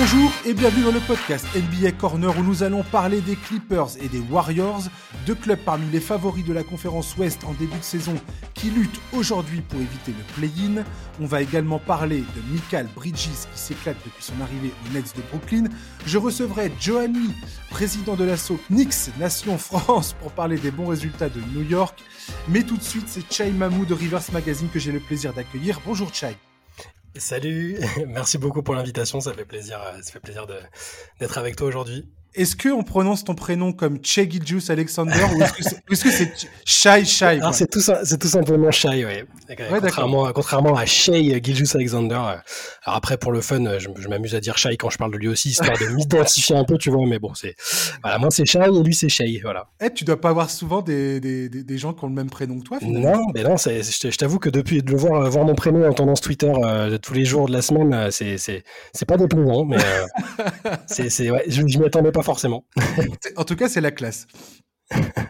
Bonjour et bienvenue dans le podcast NBA Corner où nous allons parler des Clippers et des Warriors, deux clubs parmi les favoris de la conférence Ouest en début de saison qui luttent aujourd'hui pour éviter le play-in. On va également parler de Michael Bridges qui s'éclate depuis son arrivée aux Nets de Brooklyn. Je recevrai Johanny, président de l'assaut Knicks Nation France pour parler des bons résultats de New York. Mais tout de suite, c'est Chai Mamou de Rivers Magazine que j'ai le plaisir d'accueillir. Bonjour Chai. Salut, merci beaucoup pour l'invitation, ça fait plaisir, ça fait plaisir d'être avec toi aujourd'hui. Est-ce qu'on prononce ton prénom comme Che Alexander ou est-ce que c'est Shai Shai C'est tout, tout, simplement Shai, oui. contrairement, contrairement, à Shai Giljus Alexander. Euh, alors après, pour le fun, je, m'amuse à dire Shai quand je parle de lui aussi, histoire de m'identifier un peu, tu vois. Mais bon, c'est voilà, moi c'est Shai et lui c'est Shai, voilà. Eh, tu dois pas avoir souvent des, des, des, gens qui ont le même prénom que toi. Finalement. Non, mais non, je t'avoue que depuis de le voir, voir mon prénom en tendance Twitter euh, tous les jours de la semaine, euh, c'est c'est pas déplaisant, mais c'est ouais, je, je m'y attendais pas forcément. en tout cas, c'est la classe.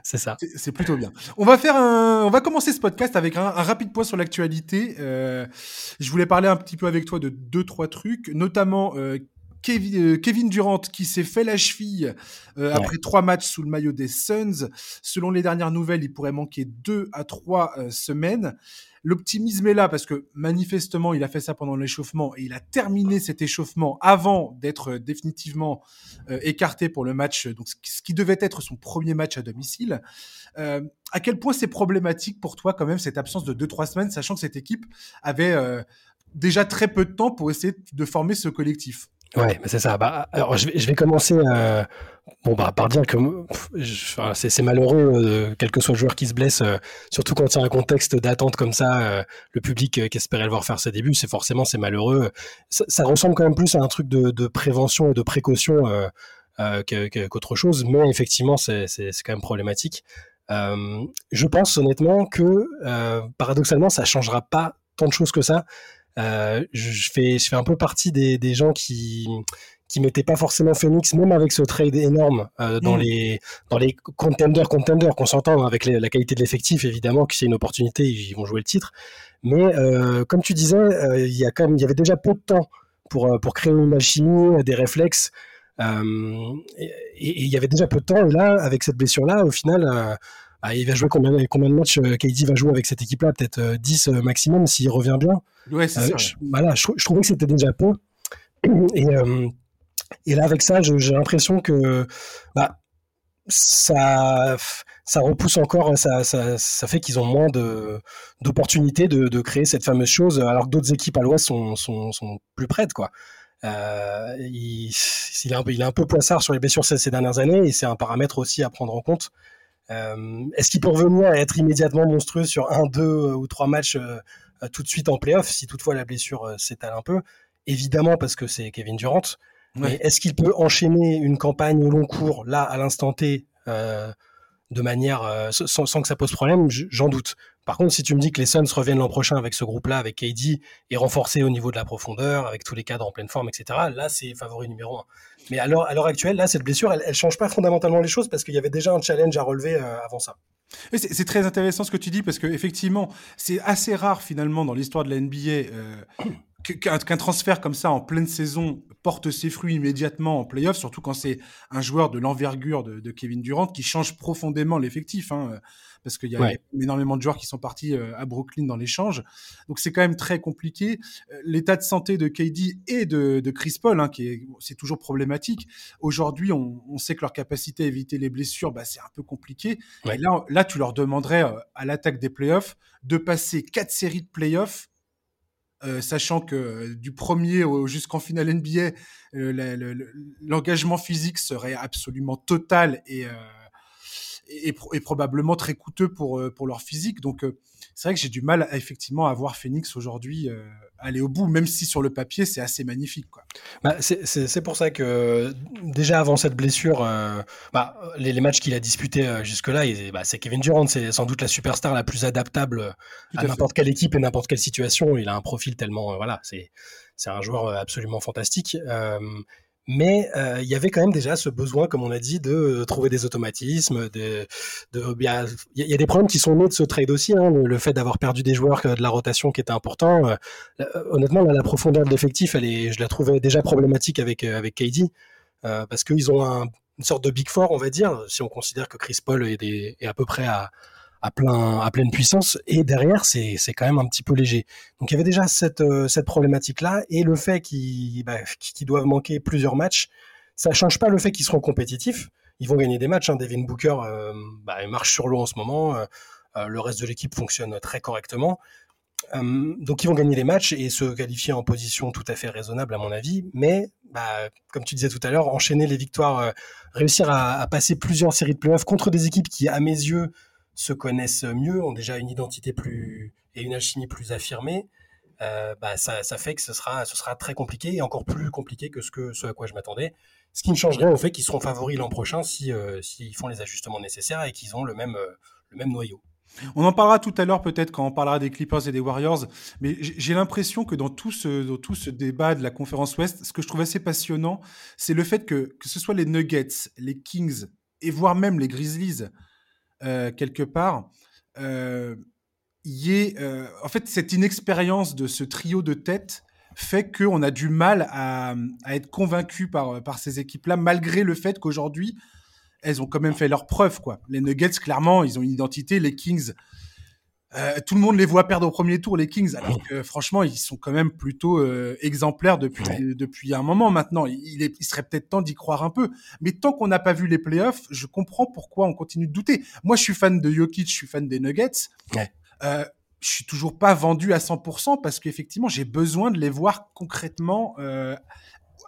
c'est ça. C'est plutôt bien. On va faire un, on va commencer ce podcast avec un, rapide point sur l'actualité. Euh, je voulais parler un petit peu avec toi de deux trois trucs, notamment euh, Kevin, euh, Kevin, Durant qui s'est fait la cheville après trois matchs sous le maillot des Suns. Selon les dernières nouvelles, il pourrait manquer deux à trois semaines. L'optimisme est là parce que manifestement, il a fait ça pendant l'échauffement et il a terminé cet échauffement avant d'être euh, définitivement euh, écarté pour le match, donc ce qui devait être son premier match à domicile. Euh, à quel point c'est problématique pour toi quand même cette absence de 2-3 semaines, sachant que cette équipe avait déjà très peu de temps pour essayer de former ce collectif? Ouais, c'est ça. Bah, alors, je vais, commencer euh, bon, bah, par dire que c'est malheureux, euh, quel que soit le joueur qui se blesse, euh, surtout quand il y a un contexte d'attente comme ça, le public qui espérait le voir faire ses débuts, c'est forcément c'est malheureux. Ça, ressemble quand même plus à un truc de, de prévention et de précaution qu'autre chose, mais effectivement, c'est quand même problématique. je pense honnêtement que paradoxalement, ça changera pas tant de choses que ça. Euh, je, fais, je fais un peu partie des, des gens qui qui mettaient pas forcément Phoenix, même avec ce trade énorme euh, dans mm. les dans les contenders contenders qu'on s'entend avec la qualité de l'effectif évidemment que c'est une opportunité ils vont jouer le titre mais euh, comme tu disais il y a quand même il y avait déjà peu de temps pour pour créer une machine des réflexes et il y avait déjà peu de temps et là avec cette blessure là au final ah, il va jouer combien, combien de matchs euh, KD va jouer avec cette équipe-là? Peut-être 10 euh, euh, maximum s'il revient bien. Ouais, c'est ça. Je, voilà, je, trouvais que c'était déjà peu. Et, et là, avec ça, j'ai l'impression que bah, ça, ça repousse encore, ça, ça, ça fait qu'ils ont moins d'opportunités de, de, créer cette fameuse chose, alors que d'autres équipes à l'Ouest sont, sont, sont, plus prêtes. Quoi. Euh, il, il, est un peu, il est un peu poissard sur les blessures ces, ces dernières années et c'est un paramètre aussi à prendre en compte. Euh, est-ce qu'il peut revenir à être immédiatement monstrueux sur un, deux euh, ou trois matchs euh, tout de suite en playoff si toutefois la blessure s'étale un peu? Évidemment parce que c'est Kevin Durant. Est-ce qu'il peut enchaîner une campagne au long cours, là, à l'instant T, de manière sans, sans, que ça pose problème J'en doute. Par contre, si tu me dis que les Suns reviennent l'an prochain avec ce groupe-là, avec KD, et renforcés au niveau de la profondeur, avec tous les cadres en pleine forme, etc., là, c'est favori numéro un. Mais à l'heure actuelle, là, cette blessure, elle, ne change pas fondamentalement les choses parce qu'il y avait déjà un challenge à relever euh, avant ça. C'est très intéressant ce que tu dis parce qu'effectivement, c'est assez rare finalement dans l'histoire de la NBA euh, qu'un transfert comme ça en pleine saison porte ses fruits immédiatement en playoff, surtout quand c'est un joueur de l'envergure de, Kevin Durant qui change profondément l'effectif. Hein parce qu'il y a énormément de joueurs qui sont partis euh, à Brooklyn dans l'échange. Donc c'est quand même très compliqué. Euh, l'état de santé de KD et de, de Chris Paul, hein, qui est, c'est toujours problématique. Aujourd'hui, on, on, sait que leur capacité à éviter les blessures, bah, c'est un peu compliqué. Et là, là, tu leur demanderais euh, à l'attaque des playoffs de passer quatre séries de playoffs euh, sachant que du premier jusqu'en finale NBA, l'engagement physique serait absolument total et, euh, et, probablement très coûteux pour, euh, pour leur physique. Donc, euh, c'est vrai que j'ai du mal effectivement à voir Phoenix aujourd'hui euh, aller au bout, même si sur le papier, c'est assez magnifique. Quoi. Bah, c'est pour ça que déjà avant cette blessure, bah, les, les, matchs qu'il a disputés jusque-là, bah, c'est Kevin Durant, c'est sans doute la superstar la plus adaptable à, n'importe quelle équipe et n'importe quelle situation. Il a un profil tellement, voilà, c'est un joueur absolument fantastique. Mais il y avait quand même déjà ce besoin, comme on a dit, de trouver des automatismes. De, il, y a, des problèmes qui sont nés de ce trade aussi, hein, le, fait d'avoir perdu des joueurs de la rotation qui était important. honnêtement, la profondeur de l'effectif, je la trouvais déjà problématique avec avec KD. parce qu'ils ont un, une sorte de big four, on va dire, si on considère que Chris Paul est à peu près à, à, plein, à pleine puissance. Et derrière, c'est quand même un petit peu léger. Donc il y avait déjà cette, euh, cette problématique-là. Et le fait qu'ils bah, doivent manquer plusieurs matchs, ça change pas le fait qu'ils seront compétitifs. Ils vont gagner des matchs. Hein. Devin Booker euh, bah, marche sur l'eau en ce moment. Euh, le reste de l'équipe fonctionne très correctement. donc ils vont gagner des matchs et se qualifier en position tout à fait raisonnable à mon avis. Mais bah, comme tu disais tout à l'heure, enchaîner les victoires, réussir à, à, passer plusieurs séries de playoffs contre des équipes qui, à mes yeux, se connaissent mieux, ont déjà une identité plus et une alchimie plus affirmée, euh, bah, ça, ça, fait que ce sera, ce sera très compliqué et encore plus compliqué que ce, que, ce à quoi je m'attendais. Ce qui ne change rien au fait qu'ils seront favoris l'an prochain si, euh, s'ils font les ajustements nécessaires et qu'ils ont le même, euh, le même noyau. On en parlera tout à l'heure peut-être quand on parlera des Clippers et des Warriors, mais j'ai l'impression que dans tout, ce, dans tout ce débat de la conférence Ouest, ce que je trouve assez passionnant, c'est le fait que que ce soit les Nuggets, les Kings et voire même les Grizzlies, quelque part, euh, y est, euh, en fait, cette inexpérience de ce trio de tête fait qu'on a du mal à, être convaincu par, par ces équipes-là, malgré le fait qu'aujourd'hui, elles ont quand même fait leur preuve. Quoi. Les Nuggets, clairement, ils ont une identité. Les Kings, euh, tout le monde les voit perdre au premier tour, les Kings, alors que franchement, ils sont quand même plutôt euh, exemplaires depuis, depuis un moment maintenant. Il, est, il serait peut-être temps d'y croire un peu. Mais tant qu'on n'a pas vu les playoffs, je comprends pourquoi on continue de douter. Moi, je suis fan de Jokic, je suis fan des Nuggets. Ouais. Euh, je suis toujours pas vendu à 100% parce qu'effectivement, j'ai besoin de les voir concrètement euh,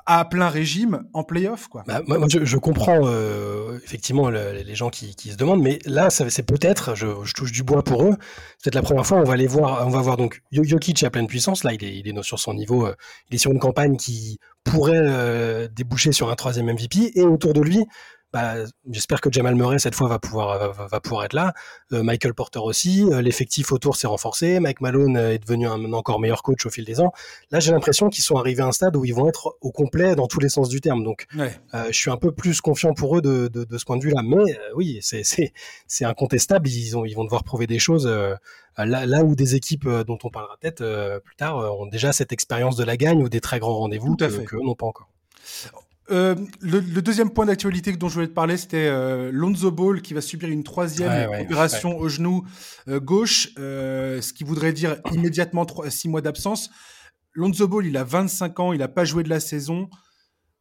à plein régime en playoff quoi. Bah, moi, je, comprends euh, effectivement les gens qui, se demandent, mais là c'est peut-être, je, touche du bois pour eux, peut-être la première fois on va les voir, on va voir donc Jokic à pleine puissance, là il est, il est sur son niveau, euh, il est sur une campagne qui pourrait euh, déboucher sur un troisième MVP et autour de lui bah, j'espère que Jamal Murray cette fois va pouvoir va, pouvoir être là. Euh, Michael Porter aussi. Euh, l'effectif autour s'est renforcé. Mike Malone est devenu un, encore meilleur coach au fil des ans. Là, j'ai l'impression qu'ils sont arrivés à un stade où ils vont être au complet dans tous les sens du terme. Donc, euh, je suis un peu plus confiant pour eux de, de, de ce point de vue-là. Mais oui, c'est c'est incontestable. Ils ont ils vont devoir prouver des choses. Là, là, où des équipes dont on parlera peut-être plus tard ont déjà cette expérience de la gagne ou des très grands rendez-vous que, que n'ont pas encore. Euh, le, deuxième point d'actualité dont je voulais te parler, c'était euh, Lonzo Ball qui va subir une troisième opération au genou euh, gauche, ce qui voudrait dire immédiatement 6 mois d'absence. Lonzo Ball, il a 25 ans, il n'a pas joué de la saison.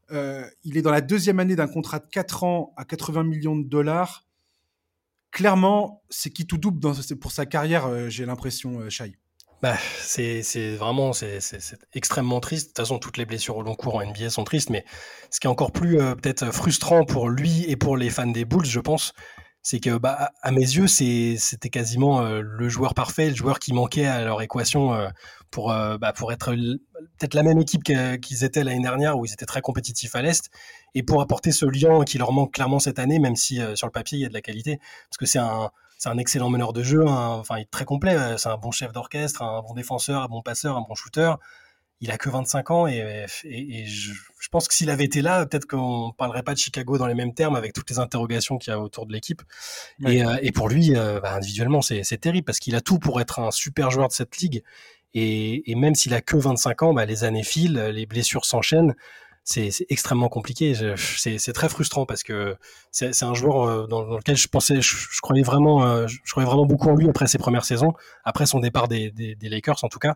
il est dans la deuxième année d'un contrat de 4 ans à 80 millions de dollars. Clairement, c'est qui tout double dans, pour sa carrière, j'ai l'impression, Shai. Bah, c'est vraiment c'est extrêmement triste. De toute façon, toutes les blessures au long cours en NBA sont tristes, mais ce qui est encore plus euh, peut-être frustrant pour lui et pour les fans des Bulls, je pense, c'est que bah, à mes yeux, c'était quasiment euh, le joueur parfait, le joueur qui manquait à leur équation euh, pour, bah, pour être peut-être la même équipe qu'ils étaient l'année dernière, où ils étaient très compétitifs à l'Est, et pour apporter ce lien qui leur manque clairement cette année, même si sur le papier, il y a de la qualité, parce que c'est un c'est un excellent meneur de jeu, enfin il est très complet, c'est un bon chef d'orchestre, un bon défenseur, un bon passeur, un bon shooter. Il a que 25 ans et, je, pense que s'il avait été là, peut-être qu'on parlerait pas de Chicago dans les mêmes termes avec toutes les interrogations qu'il y a autour de l'équipe. Et, euh, pour lui, euh, bah, individuellement, c'est terrible parce qu'il a tout pour être un super joueur de cette ligue. Et, même s'il a que 25 ans, bah, les années filent, les blessures s'enchaînent c'est extrêmement compliqué. C'est très frustrant parce que c'est un joueur euh, dans, lequel je pensais, je, croyais vraiment, euh, je croyais vraiment beaucoup en lui après ses premières saisons, après son départ des, Lakers en tout cas.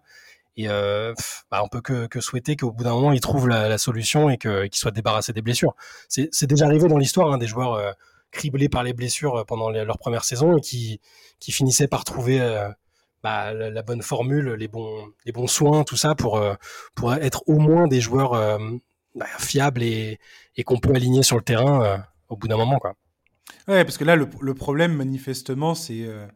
Et euh, bah, on peut que, souhaiter qu'au bout d'un moment il trouve la, solution et qu'il soit débarrassé des blessures. C'est déjà arrivé dans l'histoire hein, des joueurs euh, criblés par les blessures pendant leur première saison et qui, finissaient par trouver bah, la, bonne formule, les bons, soins, tout ça pour être au moins des joueurs bah, fiable et, qu'on peut aligner sur le terrain euh, au bout d'un moment. Quoi. Ouais, parce que là, le, problème, manifestement, euh,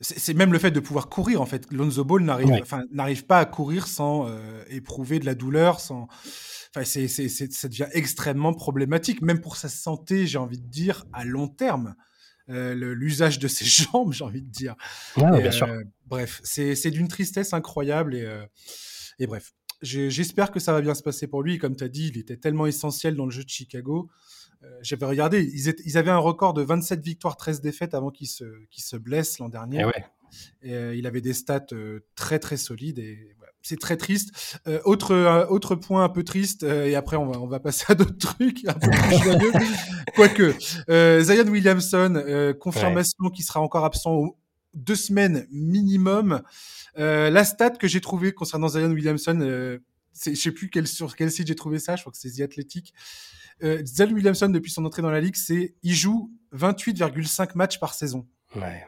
c'est. c'est même le fait de pouvoir courir en fait. Lonzo Ball n'arrive n'arrive pas à courir sans euh, éprouver de la douleur, sans. Enfin, c'est, ça devient extrêmement problématique, même pour sa santé, j'ai envie de dire, à long terme. l'usage de ses jambes, j'ai envie de dire. bien sûr. bref, c'est, d'une tristesse incroyable et, et bref. J'espère que ça va bien se passer pour lui. Comme tu as dit, il était tellement essentiel dans le jeu de Chicago. Euh, j'avais regardé, ils, avaient un record de 27 victoires, 13 défaites avant qu'il se, se blesse l'an dernier. Et euh, il avait des stats euh, très très solides et c'est très triste. autre, autre point un peu triste, et après on va, on va passer à d'autres trucs un peu plus joyeux. Quoique, Zion Williamson, confirmation qu'il sera encore absent deux semaines minimum. la stat que j'ai trouvée concernant Zion Williamson, je sais plus quel, sur quel site j'ai trouvé ça, je crois que c'est The Athletic. Euh, Zion Williamson, depuis son entrée dans la ligue, c'est il joue 28,5 matchs par saison. Ouais.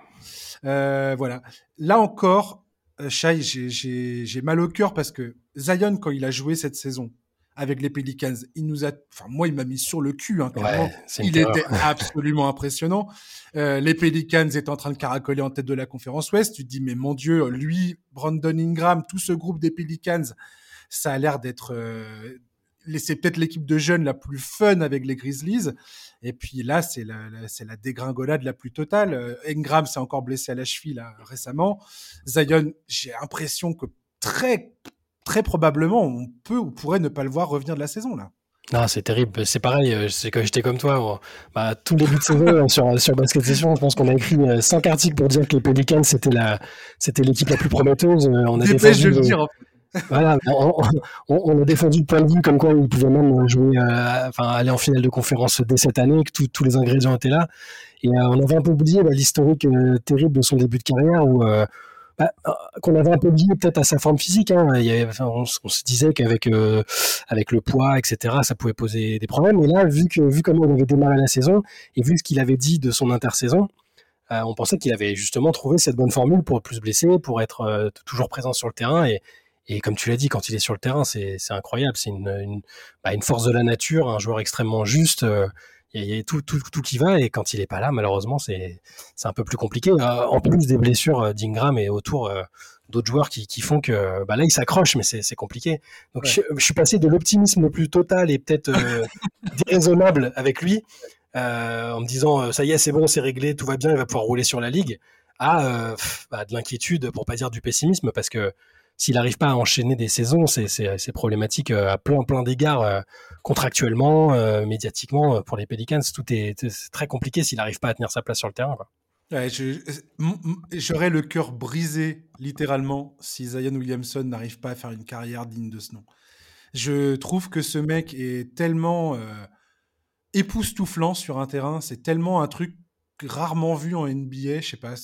Euh, voilà. Là encore, euh, Shai, j'ai mal au cœur parce que Zion, quand il a joué cette saison avec les Pelicans, il nous a, enfin moi, il m'a mis sur le cul. Hein, ouais, il était absolument impressionnant. Euh, les Pelicans étaient en train de caracoler en tête de la conférence Ouest. Tu te dis mais mon Dieu, lui, Brandon Ingram, tout ce groupe des Pelicans, ça a l'air d'être euh, c'est peut-être l'équipe de jeunes la plus fun avec les Grizzlies. Et puis là, c'est la, c'est la dégringolade la plus totale. Euh, Engram s'est encore blessé à la cheville là, récemment. Zion, j'ai l'impression que très, très probablement, on peut ou pourrait ne pas le voir revenir de la saison là. Non, c'est terrible. C'est pareil. Euh, c'est que j'étais comme toi. Bah, tout début de saison sur, sur Basket Session, je pense qu'on a écrit euh, cinq articles pour dire que les Pelicans c'était la, c'était l'équipe la plus prometteuse. On a de le dire voilà, on, a défendu le point de vue comme quoi il pouvait même jouer, euh, enfin aller en finale de conférence dès cette année, que tous les ingrédients étaient là. Et euh, on avait un peu oublié bah, l'historique euh, terrible de son début de carrière où bah, qu'on avait un peu oublié peut-être à sa forme physique. Hein. On, se disait qu'avec avec le poids, etc., ça pouvait poser des problèmes. Et là, vu que vu comment il avait démarré la saison et vu ce qu'il avait dit de son intersaison, on pensait qu'il avait justement trouvé cette bonne formule pour plus blesser, pour être toujours présent sur le terrain et, comme tu l'as dit, quand il est sur le terrain, c'est incroyable. C'est bah, une, force de la nature, un joueur extrêmement juste. Euh, il y, a tout, tout, tout, qui va. Et quand il est pas là, malheureusement, c'est un peu plus compliqué. Euh, en plus des blessures euh, d'Ingram et autour d'autres joueurs qui, qui, font que bah là, il s'accroche, mais c'est compliqué. Donc je, suis passé de l'optimisme le plus total et peut-être déraisonnable avec lui, en me disant ça y est, c'est bon, c'est réglé, tout va bien, il va pouvoir rouler sur la ligue, à bah, de l'inquiétude, pour pas dire du pessimisme, parce que s'il n'arrive pas à enchaîner des saisons, c'est problématique euh, à plein plein d'égards, euh, contractuellement, euh, médiatiquement, pour les Pelicans. Tout est, très compliqué s'il n'arrive pas à tenir sa place sur le terrain. J'aurais le cœur brisé, littéralement, si Zion Williamson n'arrive pas à faire une carrière digne de ce nom. Je trouve que ce mec est tellement époustouflant sur un terrain, c'est tellement un truc rarement vu en NBA, je sais pas,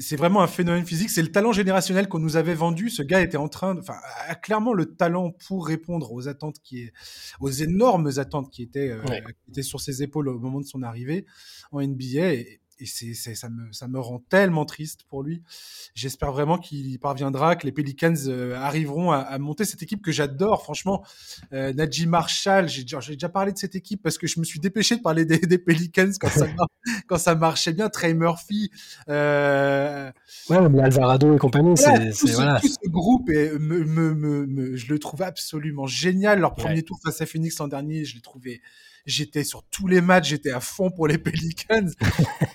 c'est vraiment un phénomène physique. C'est le talent générationnel qu'on nous avait vendu. Ce gars était en train, enfin, a clairement le talent pour répondre aux attentes qui est, aux énormes attentes qui étaient, euh, qui étaient sur ses épaules au moment de son arrivée en NBA. Et, et c'est, ça, me, ça me rend tellement triste pour lui. J'espère vraiment qu'il parviendra, que les Pelicans euh, arriveront à, monter cette équipe que j'adore. Franchement, euh, Najee Marshall, j'ai déjà, déjà, parlé de cette équipe parce que je me suis dépêché de parler des, des Pelicans quand ça, quand ça marchait bien. Trey Murphy. Euh... Ouais, mais Alvarado et compagnie, c'est, tout, ce, voilà. tout ce groupe, et me, me, me, je le trouve absolument génial. Leur premier tour face à Phoenix l'an dernier, je l'ai trouvé J'étais sur tous les matchs, j'étais à fond pour les Pelicans.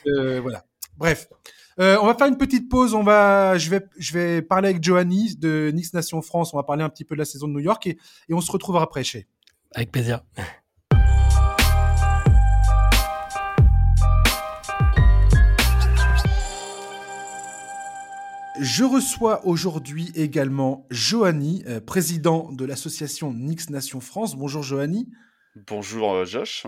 euh, voilà. Bref. Euh, on va faire une petite pause. On va, je vais, je vais parler avec Johanny de Nix Nation France. On va parler un petit peu de la saison de New York et, et on se retrouvera après chez. Avec plaisir. Je reçois aujourd'hui également Johanny, euh, président de l'association Nix Nation France. Bonjour Johanny. Bonjour euh, Josh.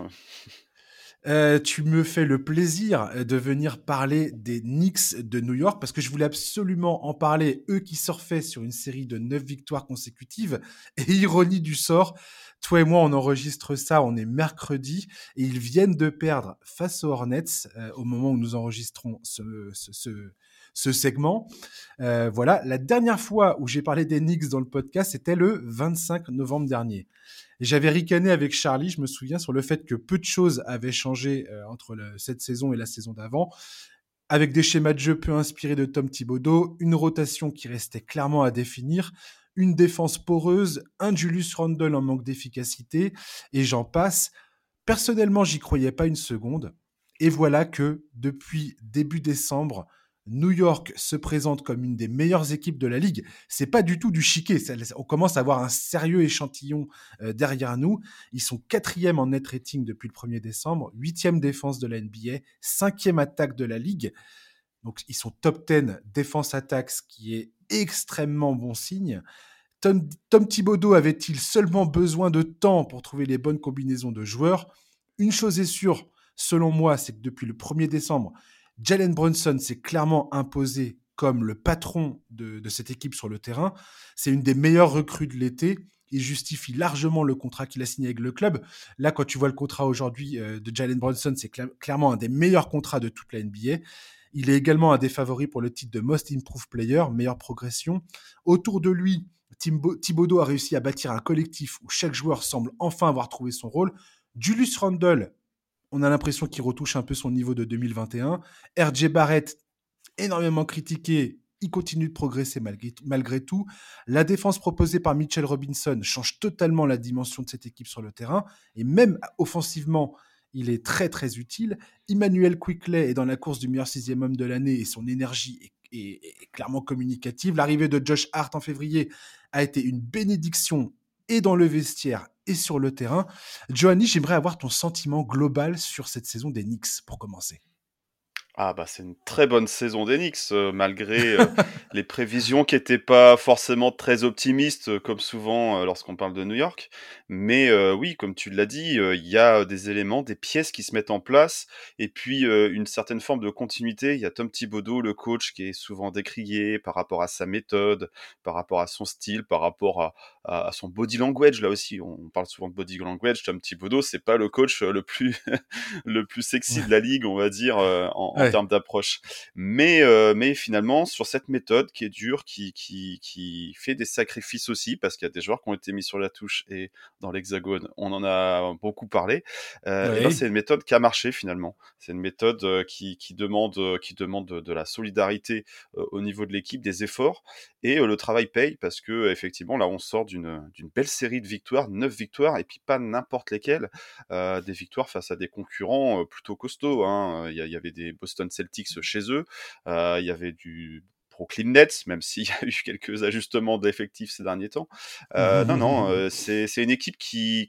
Euh, tu me fais le plaisir euh, de venir parler des Knicks de New York parce que je voulais absolument en parler, eux qui surfaient sur une série de neuf victoires consécutives. Et ironie du sort, toi et moi, on enregistre ça, on est mercredi, et ils viennent de perdre face aux Hornets au moment où nous enregistrons ce, ce, segment. voilà, la dernière fois où j'ai parlé des Knicks dans le podcast, c'était le 25 novembre dernier. Et j'avais ricané avec Charlie, je me souviens, sur le fait que peu de choses avaient changé euh, entre cette saison et la saison d'avant, avec des schémas de jeu peu inspirés de Tom Thibodeau, une rotation qui restait clairement à définir, une défense poreuse, un Julius Randle en manque d'efficacité, et j'en passe. Personnellement, j'y croyais pas une seconde. Et voilà que depuis début décembre, New York se présente comme une des meilleures équipes de la ligue. C'est pas du tout du chiquet. on commence à avoir un sérieux échantillon euh, derrière nous. Ils sont quatrième en net rating depuis le 1er décembre, huitième défense de la NBA, cinquième attaque de la ligue. Donc ils sont top 10 défense-attaque, ce qui est extrêmement bon signe. Tom, Tom Thibodeau avait-il seulement besoin de temps pour trouver les bonnes combinaisons de joueurs? Une chose est sûre, selon moi, c'est que depuis le 1er décembre, Jalen Brunson s'est clairement imposé comme le patron de, cette équipe sur le terrain. C'est une des meilleures recrues de l'été. Il justifie largement le contrat qu'il a signé avec le club. Là, quand tu vois le contrat aujourd'hui euh, de Jalen Brunson, c'est clairement un des meilleurs contrats de toute la NBA. Il est également un des favoris pour le titre de Most Improved Player, meilleure progression. Autour de lui, Thibodeau a réussi à bâtir un collectif où chaque joueur semble enfin avoir trouvé son rôle. Julius Randle, on a l'impression qu'il retouche un peu son niveau de 2021. RJ Barrett, énormément critiqué, il continue de progresser malgré, tout. La défense proposée par Mitchell Robinson change totalement la dimension de cette équipe sur le terrain. Et même offensivement, il est très très utile. Emmanuel Quickley est dans la course du meilleur sixième homme de l'année et son énergie est, clairement communicative. L'arrivée de Josh Hart en février a été une bénédiction et dans le vestiaire et sur le terrain. Johanny, j'aimerais avoir ton sentiment global sur cette saison des Knicks pour commencer. Ah bah c'est une très bonne saison d'Enix, euh, malgré euh, les prévisions qui n'étaient pas forcément très optimistes, euh, comme souvent lorsqu'on parle de New York. Mais oui, comme tu l'as dit, il y a des éléments, des pièces qui se mettent en place, et puis une certaine forme de continuité. Il y a Tom Thibodeau, le coach, qui est souvent décrié par rapport à sa méthode, par rapport à son style, par rapport à, à, son body language. Là aussi, on parle souvent de body language. Tom Thibodeau, c'est pas le coach le plus le plus sexy de la ligue, on va dire en, en termes d'approche. Mais, euh, mais finalement, sur cette méthode qui est dure, qui, qui, qui fait des sacrifices aussi, parce qu'il y a des joueurs qui ont été mis sur la touche et dans l'hexagone, on en a beaucoup parlé. Euh, ben, c'est une méthode qui a marché finalement. C'est une méthode euh, qui, qui demande, qui demande de, la solidarité au niveau de l'équipe, des efforts, et le travail paye parce que effectivement là, on sort d'une belle série de victoires, neuf victoires, et puis pas n'importe lesquelles, des victoires face à des concurrents plutôt costauds. Hein. Il y, y, avait des Boston Celtics chez eux. Euh, il y avait du Brooklyn Nets, même s'il y a eu quelques ajustements d'effectifs ces derniers temps. Euh, non, non, euh, c'est une équipe qui,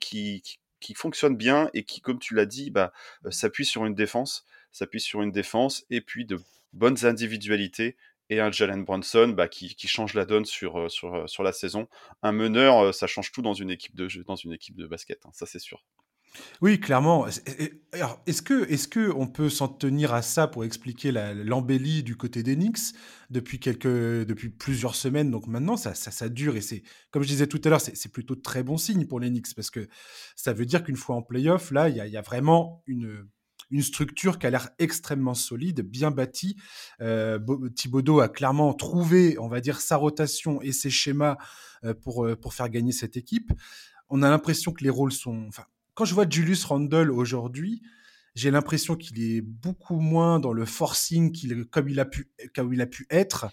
fonctionne bien et qui, comme tu l'as dit, bah, s'appuie sur une défense, s'appuie sur une défense et puis de bonnes individualités et un Jalen Brunson bah, qui, change la donne sur, la saison. Un meneur, ça change tout dans une équipe de, dans une équipe de basket, hein, ça c'est sûr. Oui, clairement. Alors, est-ce que, est-ce que on peut s'en tenir à ça pour expliquer l'embellie du côté d'Enix depuis quelques, depuis plusieurs semaines? Donc maintenant, ça, ça, dure et c'est, comme je disais tout à l'heure, c'est plutôt très bon signe pour l'Enix parce que ça veut dire qu'une fois en playoff, là, il y a, vraiment une, une structure qui a l'air extrêmement solide, bien bâtie. Euh, a clairement trouvé, on va dire, sa rotation et ses schémas euh, pour, euh, pour faire gagner cette équipe. On a l'impression que les rôles sont, enfin, quand je vois Julius Randle aujourd'hui, j'ai l'impression qu'il est beaucoup moins dans le forcing qu'il, comme, il a pu, il a pu être,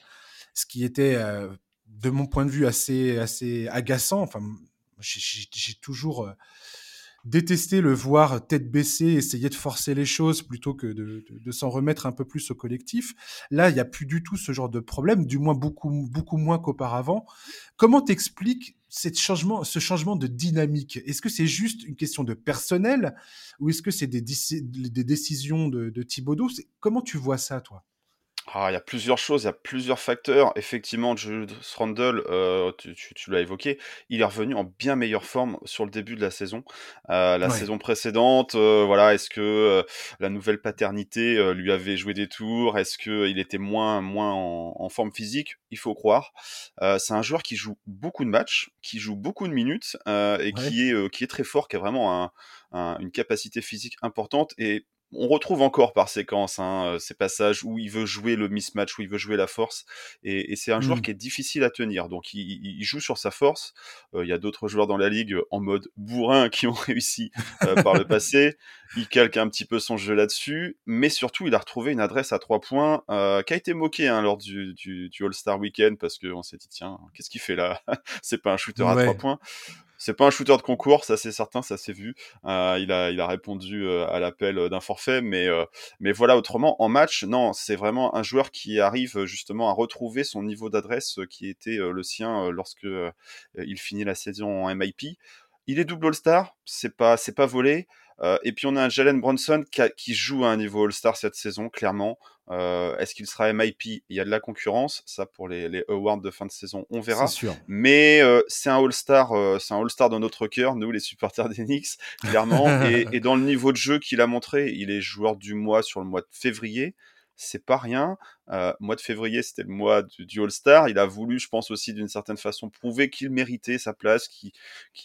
ce qui était, euh, de mon point de vue, assez, assez agaçant. Enfin, j'ai toujours détesté le voir tête baissée, essayer de forcer les choses plutôt que de, s'en remettre un peu plus au collectif. Là, il n'y a plus du tout ce genre de problème, du moins beaucoup, beaucoup moins qu'auparavant. Comment t'expliques changement, ce changement de dynamique? Est-ce que c'est juste une question de personnel ou est-ce que c'est des, des, décisions de, de Thibaudot? Comment tu vois ça, toi? Ah, il y a plusieurs choses, il y a plusieurs facteurs. Effectivement, Julius Randle, euh, tu, tu, l'as évoqué, il est revenu en bien meilleure forme sur le début de la saison. Euh, la saison précédente, euh, voilà, est-ce que la nouvelle paternité lui avait joué des tours? Est-ce qu'il était moins, moins en, forme physique? Il faut croire. c'est un joueur qui joue beaucoup de matchs, qui joue beaucoup de minutes et qui, est, qui est très fort, qui a vraiment une capacité physique importante. Et on retrouve encore par séquence hein, euh, ces passages où il veut jouer le mismatch, où il veut jouer la force, et, c'est un joueur mmh. qui est difficile à tenir. Donc il, joue sur sa force. Euh, il y a d'autres joueurs dans la ligue en mode bourrin qui ont réussi euh, par le passé. Il calque un petit peu son jeu là-dessus, mais surtout il a retrouvé une adresse à trois points qui a été moquée hein, lors du, All-Star Weekend parce qu'on s'est dit tiens qu'est-ce qu'il fait là? C'est pas un shooter à trois points. C'est pas un shooter de concours, ça c'est certain, ça s'est vu. Euh, il a il a répondu euh, à l'appel d'un forfait, mais mais voilà autrement en match, non, c'est vraiment un joueur qui arrive justement à retrouver son niveau d'adresse qui était le sien lorsque il finit la saison en MIP. Il est double All-Star, c'est pas pas volé. Euh, et puis on a un Jalen Bronson qui, joue à un niveau All-Star cette saison, clairement. Euh, est-ce qu'il sera MIP Il y a de la concurrence, ça pour les, awards de fin de saison, on verra. Sûr. Mais euh, c'est un All-Star, c'est un All-Star dans notre cœur, nous les supporters des Knicks, clairement. et, et, dans le niveau de jeu qu'il a montré, il est joueur du mois sur le mois de février c'est pas rien. Euh, mois de février, c'était le mois du, All-Star. Il a voulu, je pense aussi d'une certaine façon, prouver qu'il méritait sa place, qui,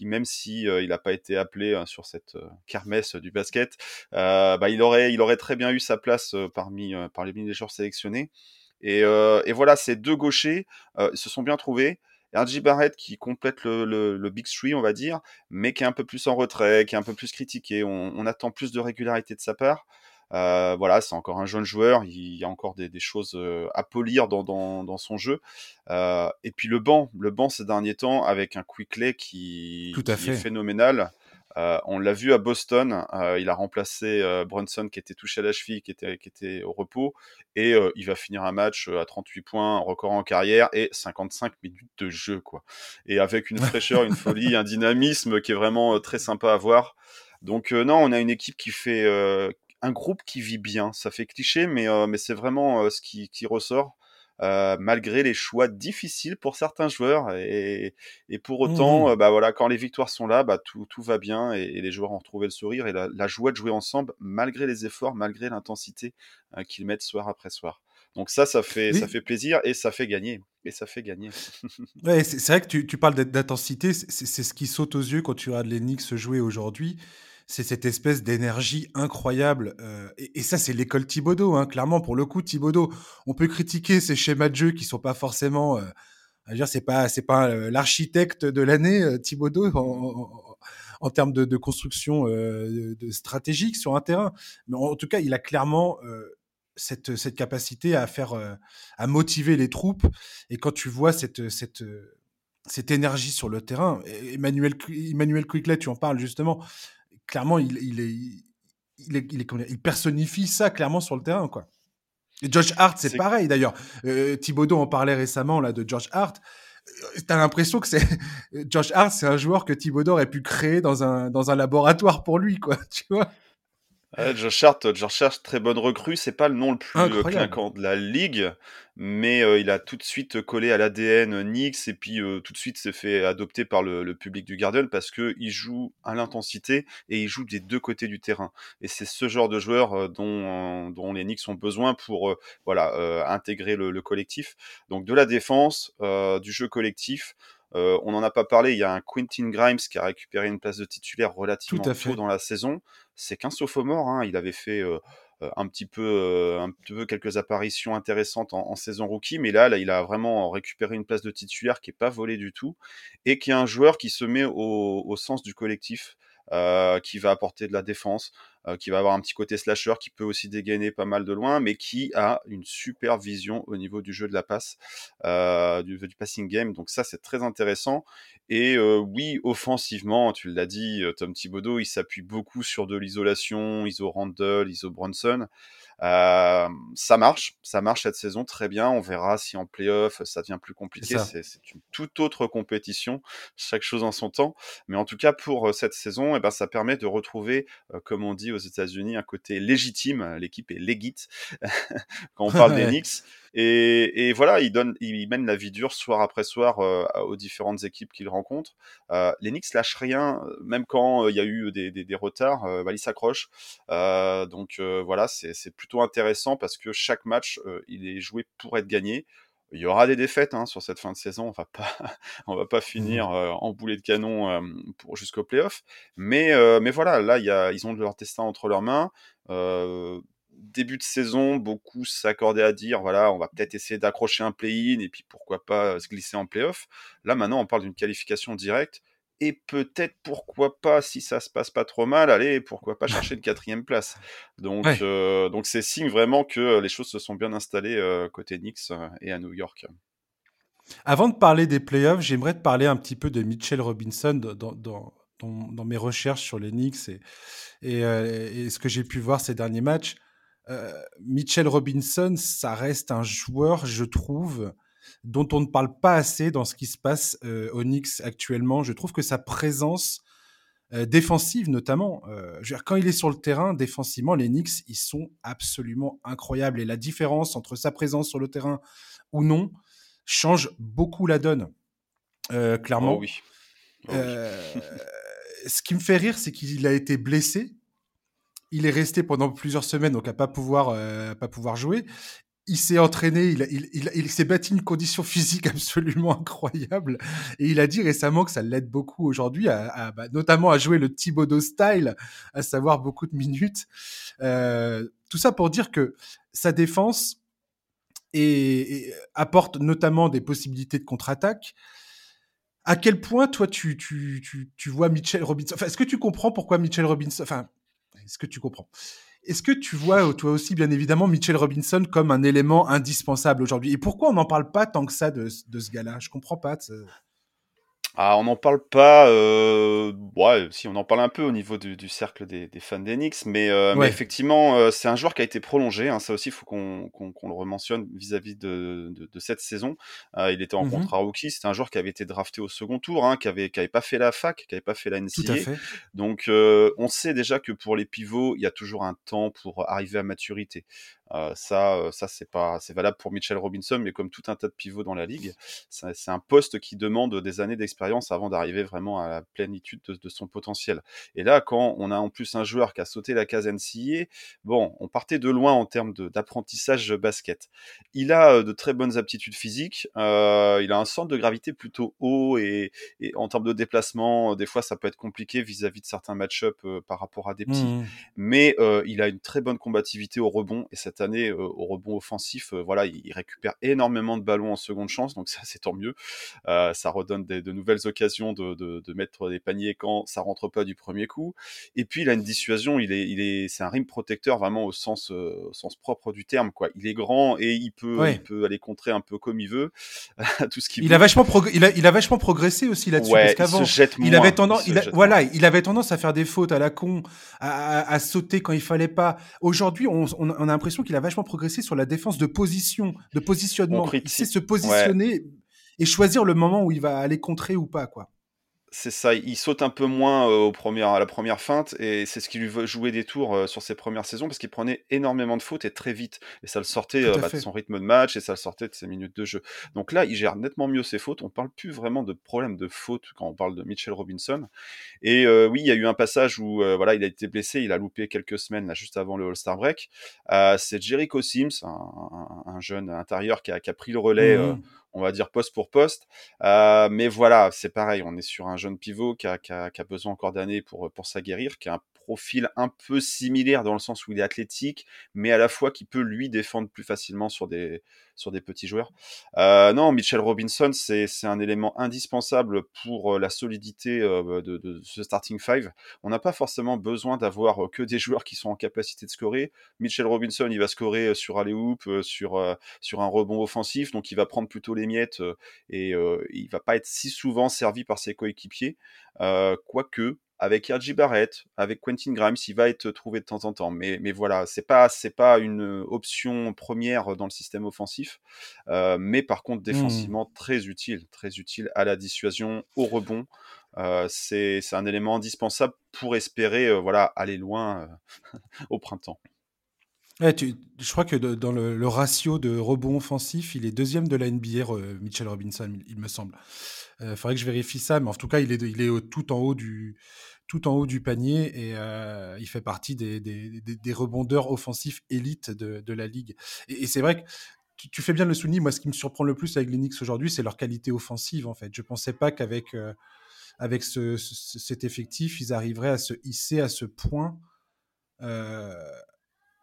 même si euh, il n'a pas été appelé hein, sur cette euh, kermesse du basket, bah, il aurait, très bien eu sa place parmi, par les joueurs sélectionnés. Et, voilà, ces deux gauchers se sont bien trouvés. RJ Barrett qui complète le, Big Three, on va dire, mais qui est un peu plus en retrait, qui est un peu plus critiqué. On attend plus de régularité de sa part. Euh, voilà, c'est encore un jeune joueur, il y a encore des, choses euh, à polir dans, son jeu. Euh, et puis le banc, le banc ces derniers temps avec un Quickley qui, qui est phénoménal. on l'a vu à Boston, il a remplacé Brunson qui était touché à la cheville, qui était, qui était au repos, et il va finir un match à 38 points, record en carrière, et 55 minutes de jeu, quoi. Et avec une fraîcheur, une folie, un dynamisme qui est vraiment très sympa à voir. Donc non, on a une équipe qui fait, un groupe qui vit bien. Ça fait cliché, mais, euh, mais c'est vraiment euh, ce qui, qui ressort. Euh, malgré les choix difficiles pour certains joueurs. Et, et pour mmh autant bah voilà quand les victoires sont là bah tout, tout va bien et, les joueurs ont retrouvé le sourire et la, joie de jouer ensemble malgré les efforts malgré l'intensité qu'ils mettent soir après soir. Donc ça ça fait ça fait plaisir et ça fait gagner et ça fait gagner. Ouais, c'est vrai que tu, tu parles d'intensité c'est ce qui saute aux yeux quand tu regardes les Knicks jouer aujourd'hui c'est cette espèce d'énergie incroyable. Euh, et, ça, c'est l'école Thibodeau, hein, clairement. Pour le coup, Thibodeau, on peut critiquer ces schémas de jeu qui sont pas forcément. Euh, dire, c'est pas, c'est pas euh, l'architecte de l'année, euh, Thibodeau, en, termes de, construction de, stratégique sur un terrain. Mais en, tout cas, il a clairement cette, cette capacité à faire, à motiver les troupes. Et quand tu vois cette, cette cette énergie sur le terrain. Emmanuel, Emmanuel tu en parles justement clairement, il, il, est, il, est, il, est, il, personnifie ça clairement sur le terrain, quoi. Et George Hart, c'est pareil d'ailleurs. Euh, Thibaudot en parlait récemment là de George Hart. Euh, t'as l'impression que c'est George Hart, c'est un joueur que Thibaudot aurait pu créer dans un dans un laboratoire pour lui, quoi. Tu vois Ouais, Josh Hart, très bonne recrue. C'est pas le nom le plus euh, clinquant de la ligue, mais euh, il a tout de suite collé à l'ADN Knicks et puis euh, tout de suite s'est fait adopter par le, public du Garden parce que il joue à l'intensité et il joue des deux côtés du terrain. Et c'est ce genre de joueur dont, dont les Knicks ont besoin pour voilà intégrer le, le, collectif. Donc de la défense, du jeu collectif. Euh, on n'en a pas parlé, il y a un Quentin Grimes qui a récupéré une place de titulaire relativement tôt dans la saison. C'est qu'un sophomore, hein. il avait fait un, petit peu, quelques apparitions intéressantes en, saison rookie, mais là, il a vraiment récupéré une place de titulaire qui n'est pas volée du tout, et qui est un joueur qui se met au sens du collectif. Qui va apporter de la défense, euh, qui va avoir un petit côté slasher, qui peut aussi dégainer pas mal de loin, mais qui a une super vision au niveau du jeu de la passe, euh, du, du, passing game. Donc ça, c'est très intéressant. Et oui, offensivement, tu l'as dit, Tom Thibodeau, il s'appuie beaucoup sur de l'isolation, ISO Randall, ISO Bronson. Euh, ça marche, ça marche cette saison très bien. On verra si en playoff ça devient plus compliqué. C'est une toute autre compétition, chaque chose en son temps. Mais en tout cas, pour euh, cette saison, eh ben, ça permet de retrouver, euh, comme on dit aux États-Unis, un côté légitime. L'équipe est legit quand on parle des Knicks. Et, et, voilà, il, donne, il mène la vie dure soir après soir euh, aux différentes équipes qu'il rencontre. Euh, les Knicks lâchent rien, même quand euh, il y a eu des, des, des retards, euh, bah, ils s'accrochent. donc voilà, c'est plutôt intéressant parce que chaque match, il est joué pour être gagné. Il y aura des défaites hein, sur cette fin de saison. On va pas, on va pas finir mmh. en boulet de canon pour jusqu'au playoff. Mais, mais voilà, là, y a, ils ont leur destin entre leurs mains. Euh, début de saison, beaucoup s'accordaient à dire voilà, on va peut-être essayer d'accrocher un play-in et puis pourquoi pas se glisser en play-off. Là, maintenant, on parle d'une qualification directe et peut-être pourquoi pas, si ça se passe pas trop mal, allez, pourquoi pas chercher une quatrième place. Donc, euh, donc c'est signe vraiment que les choses se sont bien installées euh, côté Knicks euh, et à New York. Avant de parler des playoffs, j'aimerais te parler un petit peu de Mitchell Robinson dans, dans, dans, mes recherches sur les Knicks et, et, euh, ce que j'ai pu voir ces derniers matchs. Euh, Mitchell Robinson, ça reste un joueur, je trouve, dont on ne parle pas assez dans ce qui se passe euh, au Knicks actuellement. Je trouve que sa présence euh, défensive, notamment, euh, quand il est sur le terrain, défensivement, les Knicks, ils sont absolument incroyables. Et la différence entre sa présence sur le terrain ou non change beaucoup la donne, clairement. Oh oui. Oh ce qui me fait rire, c'est qu'il a été blessé. Il est resté pendant plusieurs semaines, donc à pas pouvoir, pas pouvoir jouer il s'est entraîné, il, s'est bâti une condition physique absolument incroyable. Et il a dit récemment que ça l'aide beaucoup aujourd'hui, à, bah, notamment à jouer le Thibodeau style, à savoir beaucoup de minutes. Euh, tout ça pour dire que sa défense apporte notamment des possibilités de contre-attaque. À quel point, toi, tu, vois Mitchell Robinson? Est-ce que tu comprends pourquoi Mitchell Robinson est-ce que tu comprends. Est-ce que tu vois, toi aussi, bien évidemment, Mitchell Robinson comme un élément indispensable aujourd'hui? Et pourquoi on n'en parle pas tant que ça de, de ce gars-là? Je comprends pas. Ah, on n'en parle pas. Euh, ouais, si on en parle un peu au niveau du, du cercle des, des, fans d'Enix, mais, euh, mais effectivement, euh, c'est un joueur qui a été prolongé. Hein, ça aussi, il faut qu'on le rementionne vis-à-vis de, de, de, cette saison. Euh, il était en mmh contrat rookie. C'était un joueur qui avait été drafté au second tour, hein, qui avait qui avait pas fait la fac, qui avait pas fait la NCA. Donc, euh, on sait déjà que pour les pivots, il y a toujours un temps pour arriver à maturité. Euh, ça, euh, ça c'est pas, c'est valable pour Mitchell Robinson, mais comme tout un tas de pivots dans la ligue, c'est un poste qui demande des années d'expérience avant d'arriver vraiment à la plénitude de, son potentiel. Et là, quand on a en plus un joueur qui a sauté la case NCA, bon, on partait de loin en termes d'apprentissage basket. Il a euh, de très bonnes aptitudes physiques, euh, il a un centre de gravité plutôt haut et, et, en termes de déplacement, des fois ça peut être compliqué vis-à-vis de certains match-up par rapport à des petits, mmh. mais euh, il a une très bonne combativité au rebond et cette année au rebond offensif, voilà, il, récupère énormément de ballons en seconde chance, donc ça c'est tant mieux. Ça redonne de nouvelles occasions de, mettre des paniers quand ça rentre pas du premier coup. Et puis il a une dissuasion, il est, il est, c'est un rim protecteur vraiment au sens, sens propre du terme, quoi. Il est grand et il peut, il peut aller contrer un peu comme il veut tout ce qu'il. Il a vachement il a, il a vachement progressé aussi là-dessus parce qu'avant il, avait tendance, il voilà, il avait tendance à faire des fautes à la con, à, sauter quand il fallait pas. Aujourd'hui, on, on a l'impression qu'il a vachement progressé sur la défense de position, de positionnement. Il sait se positionner et choisir le moment où il va aller contrer ou pas, quoi. C'est ça, il saute un peu moins euh, au premier, à la première feinte et c'est ce qui lui veut jouer des tours euh, sur ses premières saisons parce qu'il prenait énormément de fautes et très vite et ça le sortait euh, bah, de son rythme de match et ça le sortait de ses minutes de jeu. Donc là, il gère nettement mieux ses fautes. On parle plus vraiment de problème de fautes quand on parle de Mitchell Robinson. Et oui, il y a eu un passage où voilà, il a été blessé, il a loupé quelques semaines là, juste avant le All-Star break. c'est Jericho Sims, un, jeune intérieur qui a, qui a pris le relais. Mmh on va dire poste pour poste. Euh, mais voilà, c'est pareil, on est sur un jeune pivot qui a, qui a, qui a besoin encore d'années pour, pour s'aguerrir, qui a un profil un peu similaire dans le sens où il est athlétique, mais à la fois qui peut lui défendre plus facilement sur des, sur des petits joueurs. Euh, non, Mitchell Robinson, c'est un élément indispensable pour euh, la solidité euh, de, ce starting five. On n'a pas forcément besoin d'avoir que des joueurs qui sont en capacité de scorer. Mitchell Robinson, il va scorer sur alley-oop, sur, sur un rebond offensif, donc il va prendre plutôt les miettes et il va pas être si souvent servi par ses coéquipiers. quoique, avec RJ Barrett, avec Quentin Grimes, il va être trouvé de temps en temps. Mais, mais voilà, c'est pas c'est pas une option première dans le système offensif, euh, mais par contre mmh. défensivement très utile, très utile à la dissuasion, au rebond. Euh, c'est un élément indispensable pour espérer euh, voilà aller loin au printemps. je crois que dans le, ratio de rebond offensif, il est deuxième de la NBA, Mitchell Robinson, il, me semble. Il faudrait que je vérifie ça, mais en tout cas, il est, il est tout en haut du, tout en haut du panier et euh, il fait partie des, des, rebondeurs offensifs élites de, de la ligue. Et, c'est vrai que tu, fais bien le souligner. Moi, ce qui me surprend le plus avec l'Enix aujourd'hui, c'est leur qualité offensive. En fait, je pensais pas qu'avec euh, avec ce, cet effectif, ils arriveraient à se hisser à ce point euh,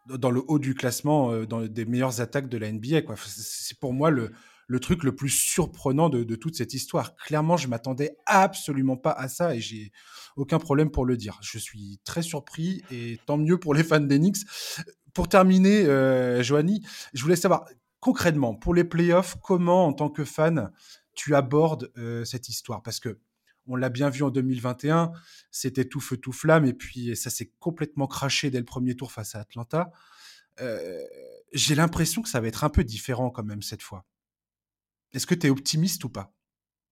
dans le haut du classement, dans des meilleures attaques de la NBA. C'est pour moi le, le truc le plus surprenant de, toute cette histoire. Clairement, je m'attendais absolument pas à ça et j'ai aucun problème pour le dire. Je suis très surpris et tant mieux pour les fans d'Enix. Pour terminer, euh, je voulais savoir, concrètement, pour les playoffs, comment, en tant que fan, tu abordes euh, cette histoire? Parce que on l'a bien vu en 2021, c'était tout feu tout flamme, et puis ça s'est complètement craché dès le premier tour face à Atlanta. Euh, j'ai l'impression que ça va être un peu différent quand même cette fois. Est-ce que tu es optimiste ou pas?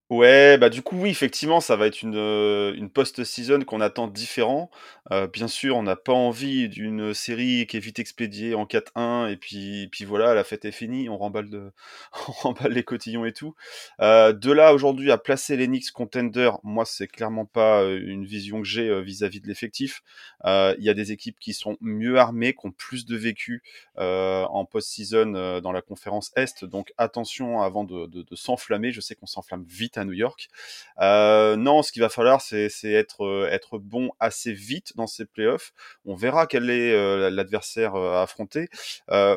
Ouais, bah, du coup, oui, effectivement, ça va être une, euh, une post-season qu'on attend différent. Euh, bien sûr, on n'a pas envie d'une série qui est vite expédiée en 4-1 et puis puis voilà, la fête est finie, on remballe de on remballe les cotillons et tout. Euh, de là, aujourd'hui, à placer l'Enix contender, moi, c'est clairement pas, une vision que j'ai, vis-à-vis de l'effectif. il y a des équipes qui sont mieux armées, qui ont plus de vécu, en post-season, dans la conférence Est, donc attention avant de de de s'enflammer. Je sais qu'on s'enflamme vite à New York. Euh, non, ce qu'il va falloir, c'est être, euh, être bon assez vite dans ces playoffs. On verra quel est euh, l'adversaire à affronter.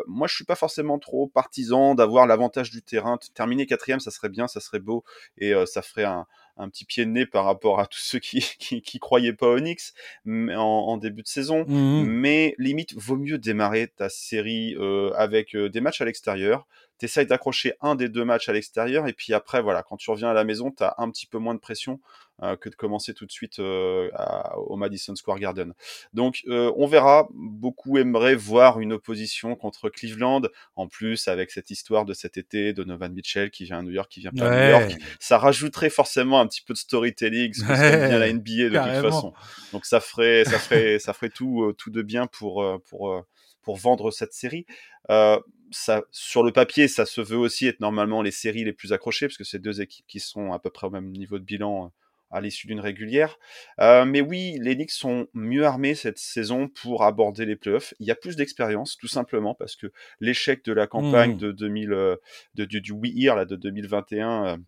moi, je suis pas forcément trop partisan d'avoir l'avantage du terrain. Terminer quatrième, ça serait bien, ça serait beau, et ça ferait un, un petit pied de nez par rapport à tous ceux qui, qui, croyaient pas au Knicks en, en début de saison. Mmh Mais limite, vaut mieux démarrer ta série avec des matchs à l'extérieur tu d'accrocher un des deux matchs à l'extérieur, et puis après, voilà, quand tu reviens à la maison, tu as un petit peu moins de pression euh, que de commencer tout de suite euh, au Madison Square Garden. Donc, euh, on verra. Beaucoup aimeraient voir une opposition contre Cleveland, en plus avec cette histoire de cet été de Novan Mitchell qui vient à New York, qui vient pas à New York. Ça rajouterait forcément un petit peu de storytelling, ce que ouais, bien la NBA de toute façon. Donc, ça ferait, ça ferait, ça ferait tout, tout de bien pour, pour, pour vendre cette série. Euh, ça, sur le papier, ça se veut aussi être normalement les séries les plus accrochées, parce que c'est deux équipes qui sont à peu près au même niveau de bilan euh, à l'issue d'une régulière. Euh, mais oui, les Knicks sont mieux armés cette saison pour aborder les playoffs. Il y a plus d'expérience, tout simplement, parce que l'échec de la campagne mmh. de 2000, euh, de, du, du We là, de 2021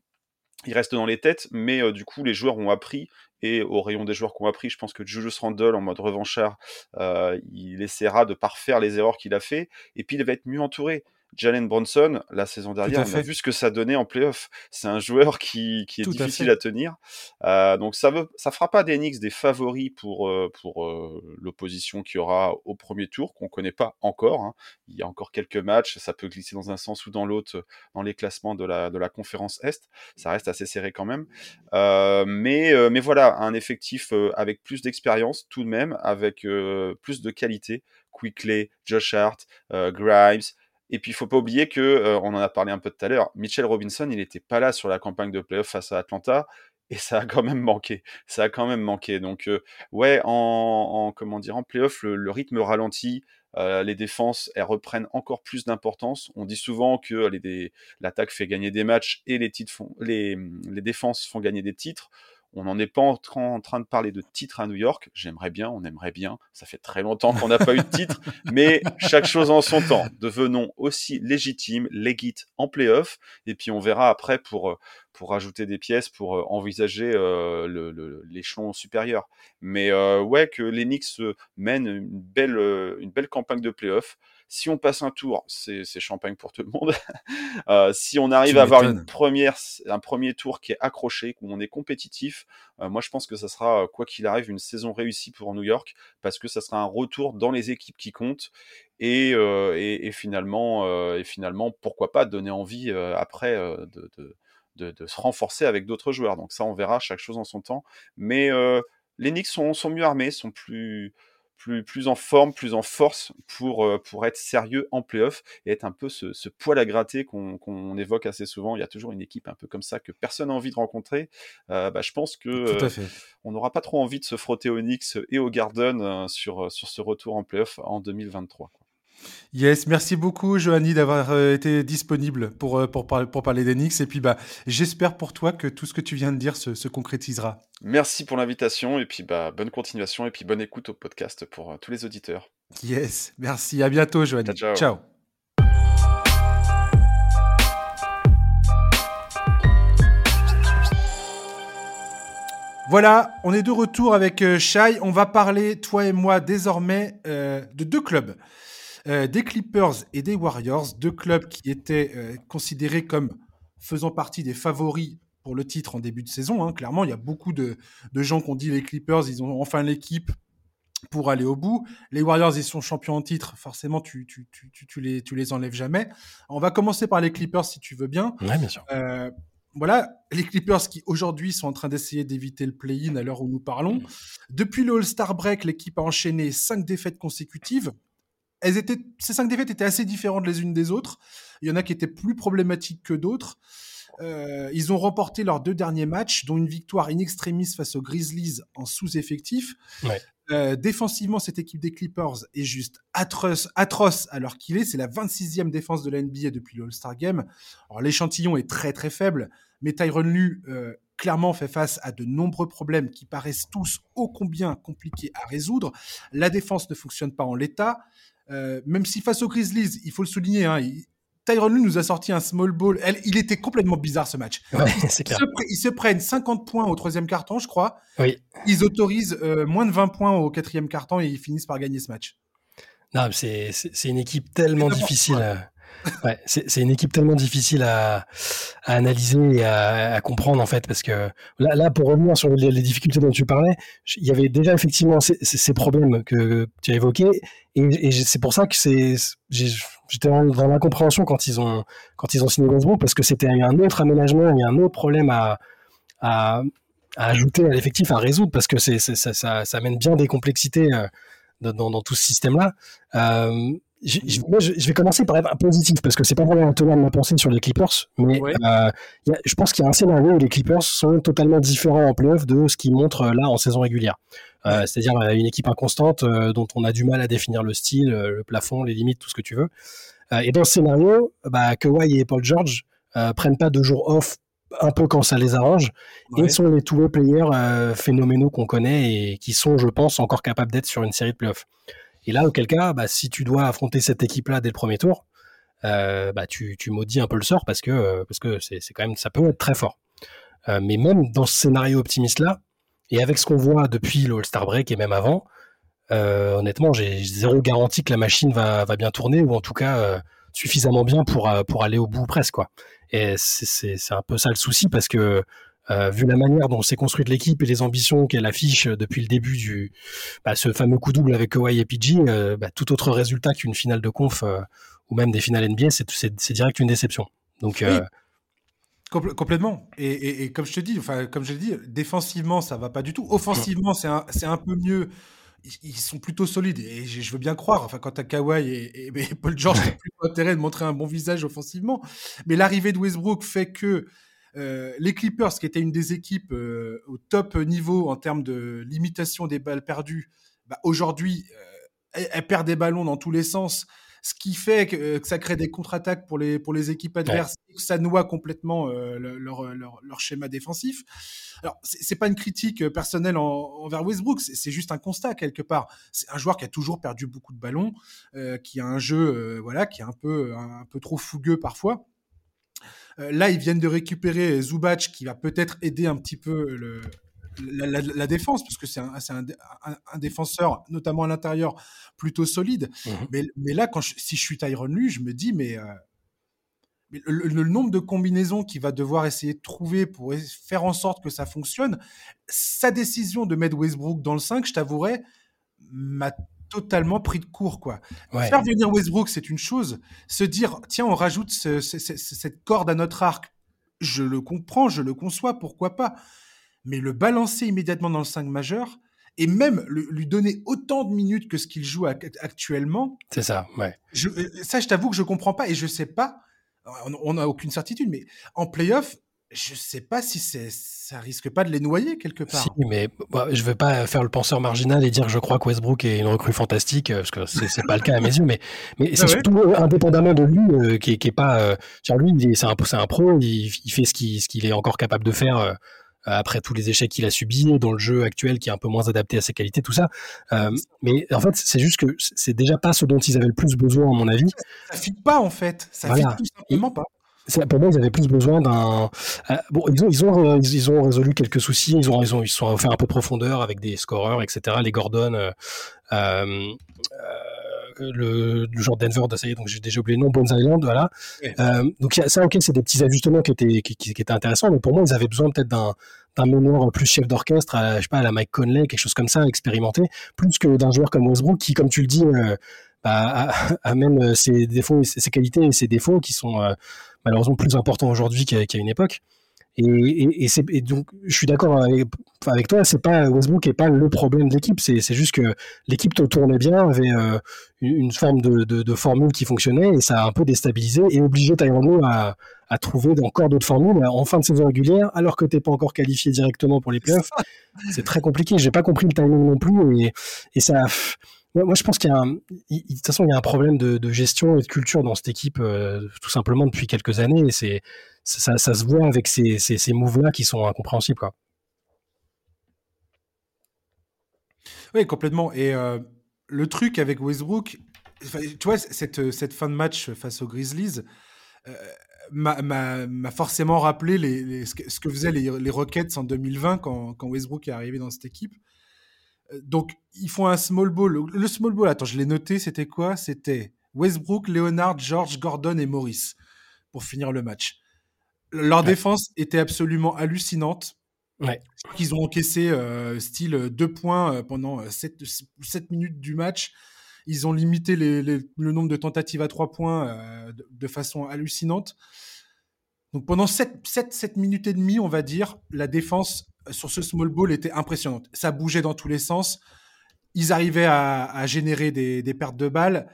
il reste dans les têtes, mais du coup, les joueurs ont appris. Et au rayon des joueurs qui ont appris, je pense que Julius Randle, en mode revanchard, il essaiera de parfaire les erreurs qu'il a fait. Et puis, il va être mieux entouré. Jalen Bronson, la saison dernière, on a vu ce que ça donnait en playoff. C'est un joueur qui, qui est difficile à, tenir. Euh, donc ça ne ça fera pas d'Enix des favoris pour, euh, pour euh, l'opposition qui aura au premier tour, qu'on ne connaît pas encore. Hein. Il y a encore quelques matchs, ça peut glisser dans un sens ou dans l'autre dans les classements de la, de la conférence Est. Ça reste assez serré quand même. mais, mais voilà, un effectif avec plus d'expérience tout de même, avec plus de qualité. Quickly, Josh Hart, Grimes, et puis, il faut pas oublier que, euh, on en a parlé un peu tout à l'heure, Mitchell Robinson, il n'était pas là sur la campagne de playoff face à Atlanta, et ça a quand même manqué. Ça a quand même manqué. Donc, euh, ouais, en, comment dire, en playoff, le, rythme ralentit. Euh, les défenses, elles reprennent encore plus d'importance. On dit souvent que l'attaque fait gagner des matchs et les défenses font gagner des titres. On n'en est pas en, train de parler de titre à New York. J'aimerais bien, on aimerait bien. Ça fait très longtemps qu'on n'a pas eu de titre, mais chaque chose en son temps. Devenons aussi légitimes, legit en playoff, et puis on verra après pour euh, pour rajouter des pièces pour euh, envisager euh, l'échelon supérieur. Mais ouais, que l'Enix mène une belle une belle campagne de playoff. Si on passe un tour, c'est champagne pour tout le monde. euh, si on arrive à avoir une première, un premier tour qui est accroché, où on est compétitif, euh, moi je pense que ça sera, euh, quoi qu'il arrive, une saison réussie pour New York, parce que ça sera un retour dans les équipes qui comptent. Et, euh, et, et finalement, et finalement, pourquoi pas donner envie après de, de, de, de, se renforcer avec d'autres joueurs. Donc ça, on verra chaque chose en son temps. Mais les Knicks sont, sont mieux armés, sont plus plus, plus en forme, plus en force pour, euh, pour être sérieux en playoff et être un peu ce, ce poil à gratter qu'on évoque assez souvent. Il y a toujours une équipe un peu comme ça que personne n'a envie de rencontrer. Euh, bah, je pense que euh, on n'aura pas trop envie de se frotter au Knicks et au Garden sur, sur ce retour en playoff en 2023. Yes, merci beaucoup Johanny d'avoir euh, été disponible pour, euh, pour, pour parler d'Enix. Et puis bah, j'espère pour toi que tout ce que tu viens de dire se, se concrétisera. Merci pour l'invitation et puis bah, bonne continuation et puis bonne écoute au podcast pour euh, tous les auditeurs. Yes, merci. À bientôt Johanny. ciao. ciao. Voilà, on est de retour avec Shai. On va parler, toi et moi, désormais euh, de deux clubs. Euh, des Clippers et des Warriors, deux clubs qui étaient euh, considérés comme faisant partie des favoris pour le titre en début de saison. Hein. Clairement, il y a beaucoup de, gens qui ont dit les Clippers, ils ont enfin l'équipe pour aller au bout. Les Warriors, ils sont champions en titre. Forcément, tu, tu, tu, tu, les, tu les enlèves jamais. On va commencer par les Clippers, si tu veux bien. Ouais, bien sûr. Euh, voilà, les Clippers qui aujourd'hui sont en train d'essayer d'éviter le play-in à l'heure où nous parlons. Depuis le All-Star Break, l'équipe a enchaîné cinq défaites consécutives. Elles étaient, ces cinq défaites étaient assez différentes les unes des autres. Il y en a qui étaient plus problématiques que d'autres. Euh, ils ont remporté leurs deux derniers matchs, dont une victoire in extremis face aux Grizzlies en sous-effectif. Ouais. Euh, défensivement, cette équipe des Clippers est juste atroce, atroce alors qu'il est. C'est la 26e défense de la NBA depuis le All-Star Game. Alors l'échantillon est très très faible, mais Tyron Lue euh, clairement fait face à de nombreux problèmes qui paraissent tous ô combien compliqués à résoudre. La défense ne fonctionne pas en l'état. Euh, même si face aux Grizzlies, il faut le souligner, hein, il, Tyron Lue nous a sorti un small ball. Elle, il était complètement bizarre ce match. Ouais, ils, clair. se, pre- ils se prennent 50 points au troisième carton, je crois. Oui. Ils autorisent euh, moins de 20 points au quatrième carton et ils finissent par gagner ce match. Non, c'est une équipe tellement difficile. C'est une équipe tellement difficile à, analyser et à, comprendre en fait, parce que là, pour revenir sur les, difficultés dont tu parlais, il y avait déjà effectivement ces, problèmes que, tu as évoqués, et, et c'est pour ça que j'étais dans, l'incompréhension quand ils ont quand ils ont signé Westbrook, parce que c'était un autre aménagement, a un autre problème à, ajouter à l'effectif, à résoudre, parce que ça, amène bien des complexités euh, dans tout ce système-là. Euh, je, je- moi, je, je vais commencer par être un positif parce que c'est pas vraiment un tenant de ma pensée sur les Clippers, mais Ouais. euh, il y a- je pense qu'il y a un scénario où les Clippers sont totalement différents en playoff de ce qu'ils montrent euh, là en saison régulière. Euh, C'est-à-dire une équipe inconstante euh, dont on a du mal à définir le style, le plafond, les limites, tout ce que tu veux. Et dans ce scénario, bah, Kawhi et Paul George prennent pas deux jours off un peu quand ça les arrange Ouais. et sont les two-way players phénoménaux qu'on connaît et qui sont, je pense, encore capables d'être sur une série de playoffs. Et là, auquel cas, bah, si tu dois affronter cette équipe-là dès le premier tour, euh, bah, tu, tu maudis un peu le sort parce que euh, parce que c'est quand même ça peut être très fort. Euh, mais même dans ce scénario optimiste-là, et avec ce qu'on voit depuis le All-Star Break et même avant, honnêtement, j'ai zéro garantie que la machine va, va bien tourner ou en tout cas suffisamment bien pour, pour aller au bout presque. Quoi. Et c'est un peu ça le souci parce que euh, vu la manière dont s'est construite l'équipe et les ambitions qu'elle affiche depuis le début du bah, ce fameux coup double avec Kawhi et PG, euh, bah, tout autre résultat qu'une finale de conf euh, ou même des finales NBA, c'est direct une déception. Donc Compl- complètement. Et, et- et comme je te dis, enfin, comme je dit, défensivement, ça va pas du tout. Offensivement, c'est un, c'est un peu mieux. Ils, sont plutôt solides. Et je, veux bien croire. Enfin, quand t'as Kawhi et, et- et Paul George, t'as plutôt intérêt de montrer un bon visage offensivement. Mais l'arrivée de Westbrook fait que les Clippers, qui étaient une des équipes euh, au top niveau en termes de limitation des balles perdues, bah, aujourd'hui, euh, elles, elles perdent des ballons dans tous les sens. Ce qui fait que, euh, que ça crée des contre-attaques pour les, pour les équipes adverses ça noie complètement euh, le- leur, leur, leur schéma défensif. Alors, c'est pas une critique euh, personnelle en- envers Westbrook, c'est c'est juste un constat quelque part. C'est un joueur qui a toujours perdu beaucoup de ballons, euh, qui a un jeu, euh, voilà, qui est un peu, un, un peu trop fougueux parfois. Euh, là, ils viennent de récupérer Zubac, qui va peut-être aider un petit peu le, la, la- la défense, parce que c'est un, c'est un, un- un défenseur, notamment à l'intérieur, plutôt solide. Mhm. mais, mais là, quand je- si je suis Tyron Lue, je me dis, mais, euh, mais le, le nombre de combinaisons qu'il va devoir essayer de trouver pour faire en sorte que ça fonctionne, sa décision de mettre Westbrook dans le 5, je t'avouerai, m'a totalement pris de court, quoi. ouais. Faire venir Westbrook, c'est une chose. Se dire, tiens, on rajoute ce- ce- ce- cette corde à notre arc, je le comprends, je le conçois, pourquoi pas. Mais le balancer immédiatement dans le 5 majeur, et même le- lui donner autant de minutes que ce qu'il joue ac- actuellement, c'est ça. Ouais. je- euh, ça, je t'avoue que je comprends pas et je sais pas. On- On n'a aucune certitude, mais en playoff, je sais pas si c'est, ça risque pas de les noyer quelque part. Si, mais bah, je veux pas faire le penseur marginal et dire que je crois que Westbrook est une recrue fantastique, euh, parce que c'est pas le cas à mes yeux, mais, mais c'est ouais. surtout euh, indépendamment de lui, euh, qui, est- qui est pas. Euh, genre lui, c'est un, c'est un pro, il, il fait ce qu'il ce qu'il est encore capable de faire euh, après tous les échecs qu'il a subis dans le jeu actuel, qui est un peu moins adapté à ses qualités, tout ça. Euh, mais en fait, c'est juste que c'est déjà pas ce dont ils avaient le plus besoin, à mon avis. Ça fit pas en fait. Ça Voilà. fit tout simplement pas. Pour moi, ils avaient plus besoin d'un. euh, bon, ils ont, ils ont, euh, ils, ont résolu quelques soucis. Ils ont, ils ont, ils sont fait un peu de profondeur avec des scoreurs, etc. Les Gordon, euh, le, le genre Denver, de ça y est, donc j'ai déjà oublié le nom, Bones Island, voilà. Ouais. Euh, donc ça, ok, c'est des petits ajustements qui étaient, qui, qui- qui étaient intéressants, mais pour moi, ils avaient besoin peut-être d'un d'un meneur plus chef d'orchestre, je sais pas, à la Mike Conley, quelque chose comme ça, expérimenté, plus que d'un joueur comme Westbrook qui, comme tu le dis, bah, a, même ses défauts, ses qualités et ses défauts qui sont malheureusement plus importants aujourd'hui qu'à une époque. Et, et, donc, je suis d'accord avec, avec, toi, c'est pas Westbrook n'est pas le problème de l'équipe, c'est juste que l'équipe tournait bien, avait euh, une forme de, de, formule qui fonctionnait et ça a un peu déstabilisé et obligé Tyronn à, à trouver encore d'autres formules en fin de saison régulière, alors que tu n'es pas encore qualifié directement pour les playoffs. C'est très compliqué. J'ai pas compris le timing non plus et, et ça. Moi, je pense qu'il y a un, de toute façon, il y a un problème de, gestion et de culture dans cette équipe, euh, tout simplement depuis quelques années. Et c'est, ça, se voit avec ces, ces, ces moves-là qui sont incompréhensibles. Oui, complètement. Et euh, le truc avec Westbrook, tu vois, cette, cette fin de match face aux Grizzlies euh, m'a forcément rappelé ce, que, faisaient les, les, Rockets en 2020 quand, quand, Westbrook est arrivé dans cette équipe. Euh, donc, ils font un small ball. Le small ball, attends, je l'ai noté, c'était quoi? C'était Westbrook, Leonard, George, Gordon et Morris pour finir le match. Leur défense était absolument hallucinante. Ouais. Ils ont encaissé euh, style deux points euh, pendant 7, euh, minutes du match. Ils ont limité le nombre de tentatives à trois points de, façon hallucinante. Donc pendant 7, 7, minutes et demie, on va dire, la défense sur ce small ball était impressionnante. Ça bougeait dans tous les sens. Ils arrivaient à, générer des, des, pertes de balles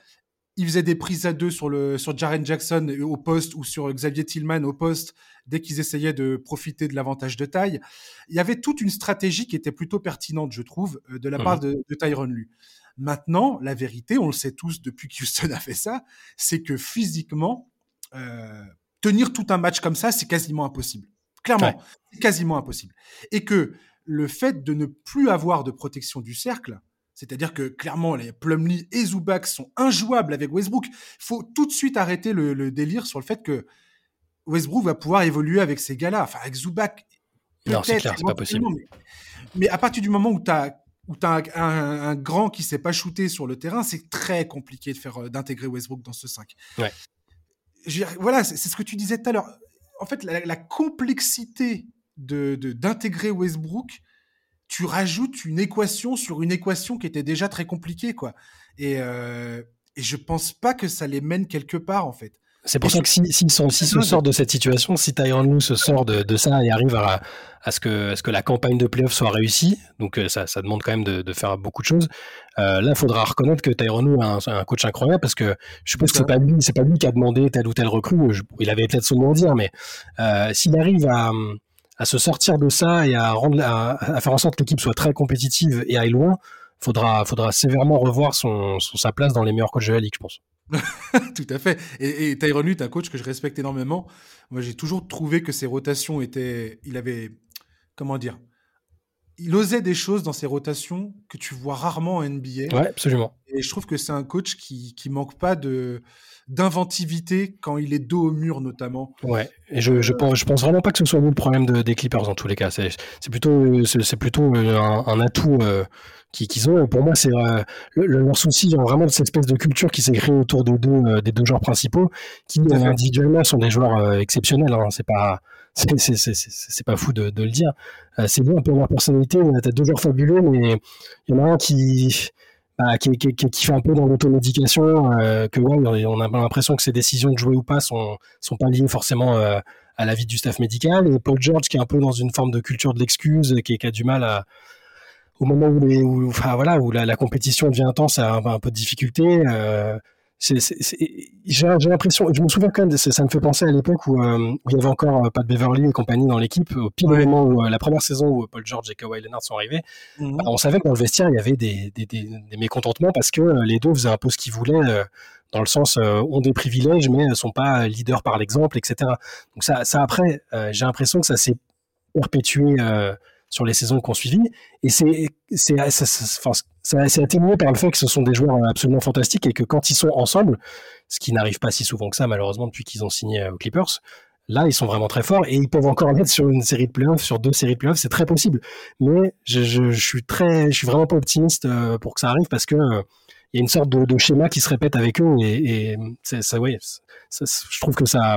il faisait des prises à deux sur, le, sur Jaren Jackson au poste ou sur Xavier Tillman au poste dès qu'ils essayaient de profiter de l'avantage de taille. Il y avait toute une stratégie qui était plutôt pertinente, je trouve, euh, de la part de, de Tyron Lu. Maintenant, la vérité, on le sait tous depuis qu'Houston a fait ça, c'est que physiquement, euh, tenir tout un match comme ça, c'est quasiment impossible. Clairement, c'est quasiment impossible. Et que le fait de ne plus avoir de protection du cercle, c'est-à-dire que clairement, les Plumlee et Zubac sont injouables avec Westbrook. Il faut tout de suite arrêter le, délire sur le fait que Westbrook va pouvoir évoluer avec ces gars-là. Enfin, avec Zubac, non, c'est clair, c'est pas possible. Mais, à partir du moment où tu as, où as un, grand qui ne sait pas shooter sur le terrain, c'est très compliqué de faire euh, d'intégrer Westbrook dans ce 5. Ouais. Voilà, c'est ce que tu disais tout à l'heure. En fait, la, complexité de d'intégrer Westbrook, tu rajoutes une équation sur une équation qui était déjà très compliquée, quoi. Et, euh, et je pense pas que ça les mène quelque part, en fait. C'est pour ça que si, si, se sortent de cette situation, si Tyron Lue se sort de, de, ça et arrive à, à, ce que, à ce que la campagne de playoff soit réussie, donc euh, ça, ça demande quand même de, de faire beaucoup de choses. Euh, là, il faudra reconnaître que Tyron Lue a un, un, coach incroyable parce que je suppose que c'est pas lui, c'est pas lui qui a demandé tel ou tel recrue. il avait peut-être son mot à dire, mais euh, s'il arrive à, à se sortir de ça et à, rendre, à, faire en sorte que l'équipe soit très compétitive et aille loin, faudra, faudra sévèrement revoir son, sa place dans les meilleurs coachs de la ligue, je pense. Tout à fait. Et, et Tyron est un coach que je respecte énormément. Moi, j'ai toujours trouvé que ses rotations étaient. Il avait. Comment dire Il osait des choses dans ses rotations que tu vois rarement en NBA. Ouais, absolument. Et je trouve que c'est un coach qui, qui manque pas de d'inventivité quand il est dos au mur notamment. Ouais, et je, je, pense, je pense vraiment pas que ce soit le problème de, des Clippers en tous les cas. C'est plutôt, c'est plutôt euh, un, atout euh, qu'ils ont. Pour moi, c'est euh, leur souci, vraiment de cette espèce de culture qui s'est créée autour de deux, des deux joueurs principaux, qui individuellement sont des joueurs exceptionnels. Hein. C'est pas c'est pas fou de, de le dire. c'est bien un peu leur personnalité. T'as deux joueurs fabuleux, mais il y en a un qui qui, fait un peu dans l'automédication, euh, que on a l'impression que ses décisions de jouer ou pas sont, sont pas liées forcément euh, à la vie du staff médical. Et Paul George qui est un peu dans une forme de culture de l'excuse, qui, qui, a du mal à, au moment où, les, où, la, compétition devient intense, a un, un peu de difficulté. Euh, j'ai l'impression, je me souviens quand même, ça me fait penser à l'époque où, euh, il y avait encore euh, Pat Beverly et compagnie dans l'équipe, au pire moment où euh, la première saison où Paul George et Kawhi Leonard sont arrivés, mhm. bah, on savait que dans le vestiaire il y avait des, des, des, des mécontentements parce que les deux faisaient un peu ce qu'ils voulaient, dans le sens ont des privilèges mais ne sont pas leaders par l'exemple, etc. Donc ça, ça après, j'ai l'impression que ça s'est perpétué sur les saisons qu'on suivi. Et c'est, c'est, c'est atténué par le fait que ce sont des joueurs absolument fantastiques et que quand ils sont ensemble, ce qui n'arrive pas si souvent que ça, malheureusement, depuis qu'ils ont signé aux Clippers, là, ils sont vraiment très forts et ils peuvent encore être sur une série de playoffs, sur deux séries de playoffs, c'est très possible. Mais je, je, suis très, je suis vraiment pas optimiste euh, pour que ça arrive parce que euh, il y a une sorte de, schéma qui se répète avec eux et, ça, ouais, je trouve que ça,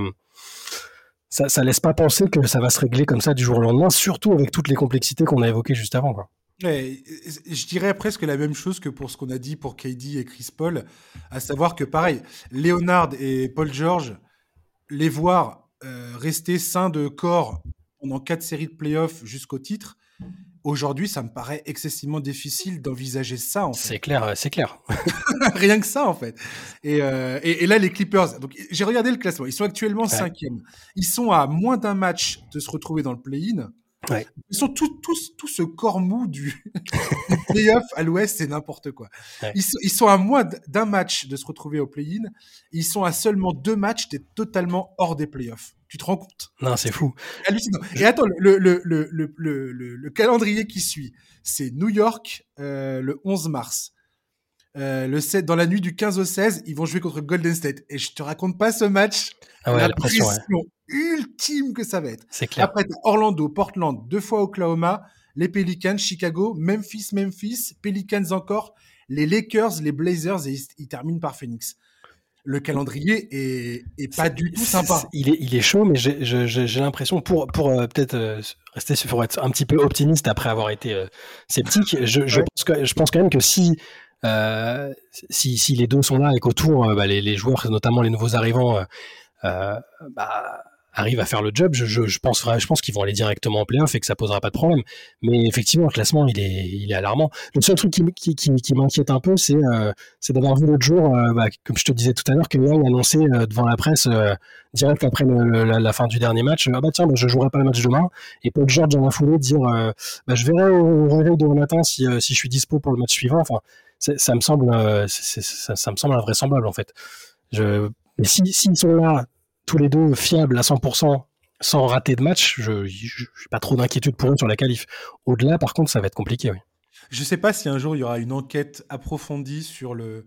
ça, laisse pas penser que ça va se régler comme ça du jour au lendemain, surtout avec toutes les complexités qu'on a évoquées juste avant. Je dirais presque la même chose que pour ce qu'on a dit pour KD et Chris Paul, à savoir que pareil, Leonard et Paul George, les voir euh, rester sains de corps pendant quatre séries de playoffs jusqu'au titre, Aujourd'hui, ça me paraît excessivement difficile d'envisager ça. C'est clair, c'est clair. Rien que ça, en fait. Euh, et, et, là, les Clippers. Donc, j'ai regardé le classement. Ils sont actuellement cinquième. Ils sont à moins d'un match de se retrouver dans le play-in. Ils sont tous, tous, tout ce corps mou du, play-off à l'ouest, c'est n'importe quoi. Ils, sont, ils, sont, à moins d'un match de se retrouver au play-in. Ils sont à seulement deux matchs d'être totalement hors des play-offs. Tu te rends compte Non, c'est fou. Hallucinant. Et attends, le, le, le, le, calendrier qui suit, c'est New York euh, le 11 mars. Euh, le 7, dans la nuit du 15 au 16, ils vont jouer contre Golden State. Et je te raconte pas ce match. Ah la, pression, ultime que ça va être. C'est clair. Après, Orlando, Portland, deux fois Oklahoma, les Pelicans, Chicago, Memphis, Memphis, Pelicans encore, les Lakers, les Blazers et ils terminent par Phoenix le calendrier est, pas du tout sympa. il, est, il est chaud, mais j'ai l'impression, pour, pour euh, peut-être euh, rester pour être un petit peu optimiste après avoir été euh, sceptique, je, je, pense que, je pense quand même que si, si, si, les deux sont là et qu'autour, bah, les, les, joueurs, notamment les nouveaux arrivants, bah, arrive à faire le job, je, je, je pense, je pense qu'ils vont aller directement en playoff et que ça posera pas de problème. Mais effectivement, le classement, il est, il est alarmant. Le seul truc qui, qui, qui, qui m'inquiète un peu, c'est euh, d'avoir vu l'autre jour, euh, bah, comme je te disais tout à l'heure, que Young a annoncé euh, devant la presse, euh, direct après la, fin du dernier match, ah bah tiens, bah, je jouerai pas le match demain. Et Paul George en a foulé dire, bah, je verrai au réveil demain matin si, si je suis dispo pour le match suivant. Enfin, ça me semble, ça, me semble invraisemblable en fait. Je, mais s'ils si, sont là tous les deux fiables à 100% sans rater de match, je n'ai pas trop d'inquiétude pour eux sur la qualif. Au-delà, par contre, ça va être compliqué. Oui. Je ne sais pas si un jour il y aura une enquête approfondie sur le,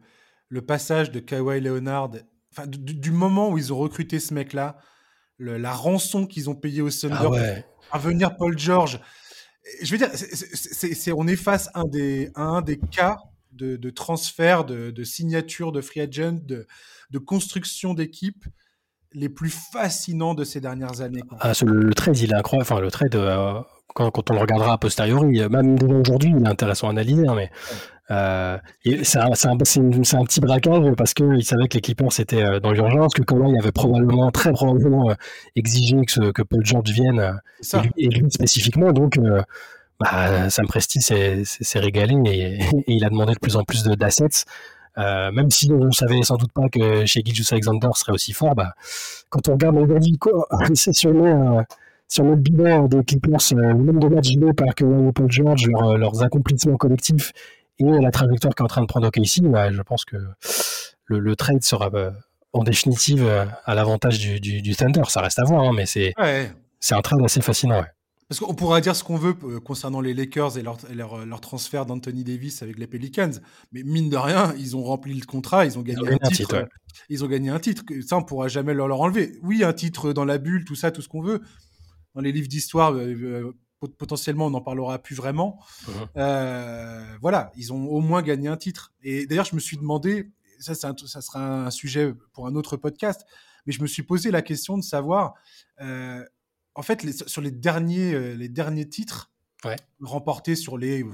le passage de Kawhi Leonard, enfin, du, moment où ils ont recruté ce mec-là, la rançon qu'ils ont payée au Thunder ah venir Paul George. Je veux dire, on est face à un des, un des cas de, de transfert, de, de, signature de free agent, de, de construction d'équipe les plus fascinants de ces dernières années. Ah, le, trade, il est incroyable. Enfin, le trade, euh, quand, quand, on le regardera a posteriori, euh, même aujourd'hui, il est intéressant à analyser. Hein, mais euh, c'est un, un, un, petit braquage parce qu'il savait que les Clippers étaient dans l'urgence, que il avait probablement, très probablement exigé que, que, Paul George vienne, et lui, spécifiquement. Donc, bah, Sam Presti s'est régalé et, et, il a demandé de plus en plus d'assets. Euh, même si on ne savait sans doute pas que chez Gilles Alexander serait aussi fort, bah, quand on regarde aujourd'hui c'est sur le, euh, sur le bilan des Clippers, euh, le nombre de matchs joués par Kawhi et Paul George, leurs accomplissements collectifs et la trajectoire qu'est en train de prendre OKC, bah, je pense que le, le trade sera en définitive à l'avantage du, du, du, Thunder. Ça reste à voir, hein, mais c'est ouais. un trade assez fascinant. Ouais. Parce qu'on pourra dire ce qu'on veut euh, concernant les Lakers et leur, leur, transfert d'Anthony Davis avec les Pelicans, mais mine de rien, ils ont rempli le contrat, ils ont gagné un, titre. Ils ont gagné un titre. Ça, on pourra jamais leur, leur, enlever. Oui, un titre dans la bulle, tout ça, tout ce qu'on veut. Dans les livres d'histoire, euh, euh, potentiellement, on n'en parlera plus vraiment. Uh-huh. voilà, ils ont au moins gagné un titre. Et d'ailleurs, je me suis demandé, ça, ça sera un sujet pour un autre podcast, mais je me suis posé la question de savoir en fait, sur les derniers, euh, les derniers titres remportés sur les,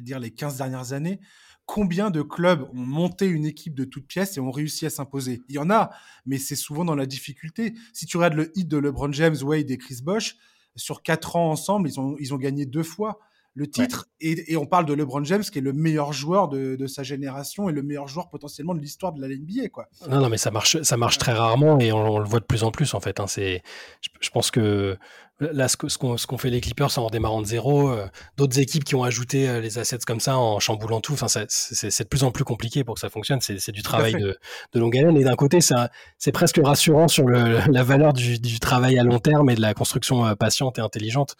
dire les 15 dernières années, combien de clubs ont monté une équipe de toutes pièces et ont réussi à s'imposer? Il y en a, mais c'est souvent dans la difficulté. Si tu regardes le hit de LeBron James, Wade et Chris Bosh, sur quatre ans ensemble, ils ont, ils ont gagné deux fois le titre. Et, on parle de LeBron James, qui est le meilleur joueur de, sa génération et le meilleur joueur potentiellement de l'histoire de la NBA. Quoi. Non, non, mais ça marche, ça marche très rarement et on, le voit de plus en plus en fait. Hein. C'est, je, pense que là, ce, ce qu'ont fait les Clippers en démarrant de zéro, euh, d'autres équipes qui ont ajouté euh, les assets comme ça en chamboulant tout, enfin, c'est de plus en plus compliqué pour que ça fonctionne. C'est du travail de, de, longue haleine. Et d'un côté, c'est presque rassurant sur le, la valeur du, du, travail à long terme et de la construction euh, patiente et intelligente.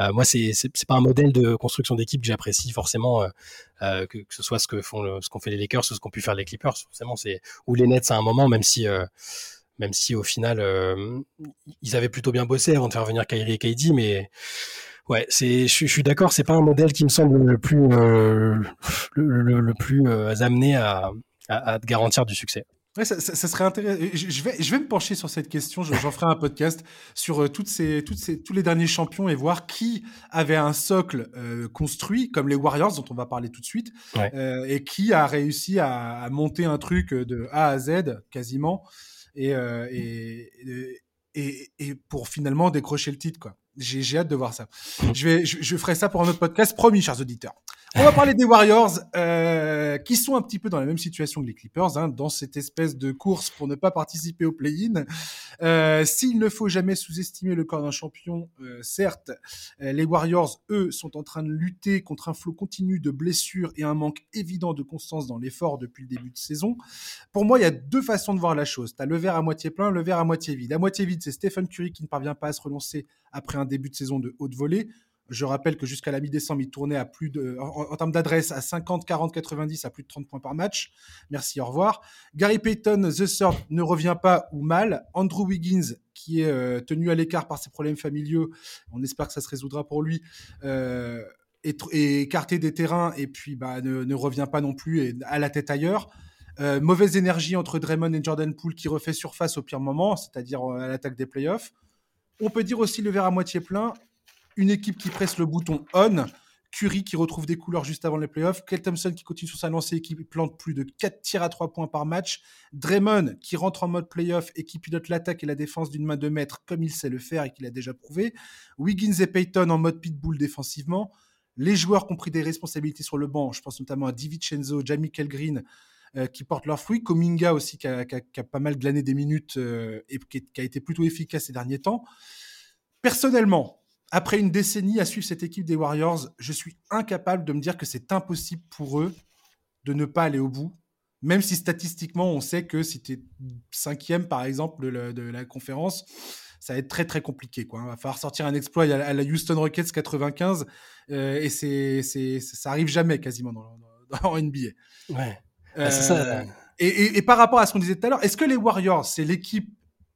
Euh, moi, c'est c'est pas un modèle de construction d'équipe que j'apprécie forcément, euh, euh, que, que, ce soit ce que font ce qu'ont fait les Lakers ou ce qu'ont pu faire les Clippers. Forcément, c'est ou les Nets à un moment, même si même si au final ils avaient plutôt bien bossé avant de faire venir Kyrie et KD, mais ouais, c'est je, suis d'accord, c'est pas un modèle qui me semble le plus le, le, plus amené à, à, à, garantir du succès. Ouais, ça, ça, serait intéressant. Je vais, je vais me pencher sur cette question. J'en ferai un podcast sur euh, toutes ces, toutes ces, tous les derniers champions et voir qui avait un socle euh, construit, comme les Warriors dont on va parler tout de suite, euh, et qui a réussi à, à, monter un truc de A à Z quasiment, et, euh, et, et, et, pour finalement décrocher le titre, quoi. J'ai hâte de voir ça. Mm. Je, vais, je, je ferai ça pour un autre podcast, promis, chers auditeurs. On va parler des Warriors, euh, qui sont un petit peu dans la même situation que les Clippers, hein, dans cette espèce de course pour ne pas participer au play-in. Euh, S'il ne faut jamais sous-estimer le corps d'un champion, euh, certes, euh, les Warriors, eux, sont en train de lutter contre un flot continu de blessures et un manque évident de constance dans l'effort depuis le début de saison. Pour moi, il y a deux façons de voir la chose. Tu as le verre à moitié plein, le verre à moitié vide. La moitié vide, c'est Stephen Curry qui ne parvient pas à se relancer après un début de saison de haute volée. Je rappelle que jusqu'à la mi-décembre, il tournait à plus de, en, termes d'adresse, à 50, 40, 90, à plus de 30 points par match. Merci, au revoir. Gary Payton, The Third, ne revient pas ou mal. Andrew Wiggins, qui est euh, tenu à l'écart par ses problèmes familiaux, on espère que ça se résoudra pour lui, euh, est, écarté des terrains et puis bah, ne, ne revient pas non plus et à la tête ailleurs. Euh, mauvaise énergie entre Draymond et Jordan Poole qui refait surface au pire moment, c'est-à-dire à l'attaque des playoffs. On peut dire aussi le verre à moitié plein. Une équipe qui presse le bouton on, Curry qui retrouve des couleurs juste avant les playoffs, Kel Thompson qui continue sur sa lancée et qui plante plus de 4 tirs à 3 points par match, Draymond qui rentre en mode playoff et qui pilote l'attaque et la défense d'une main de maître comme il sait le faire et qu'il a déjà prouvé, Wiggins et Payton en mode pitbull défensivement, les joueurs qui ont pris des responsabilités sur le banc, je pense notamment à DiVincenzo, Jamie Green, euh, qui portent leurs fruits, Kominga aussi qui a, pas mal glané des minutes euh, et qui, a été plutôt efficace ces derniers temps. Personnellement, après une décennie à suivre cette équipe des Warriors, je suis incapable de me dire que c'est impossible pour eux de ne pas aller au bout, même si statistiquement on sait que si tu es cinquième par exemple de la, conférence, ça va être très très compliqué. Il va falloir sortir un exploit à la Houston Rockets 95 euh, et ça arrive jamais quasiment dans, dans NBA. Ouais. Euh, c'est ça. Et, par rapport à ce qu'on disait tout à l'heure, est-ce que les Warriors, c'est l'équipe,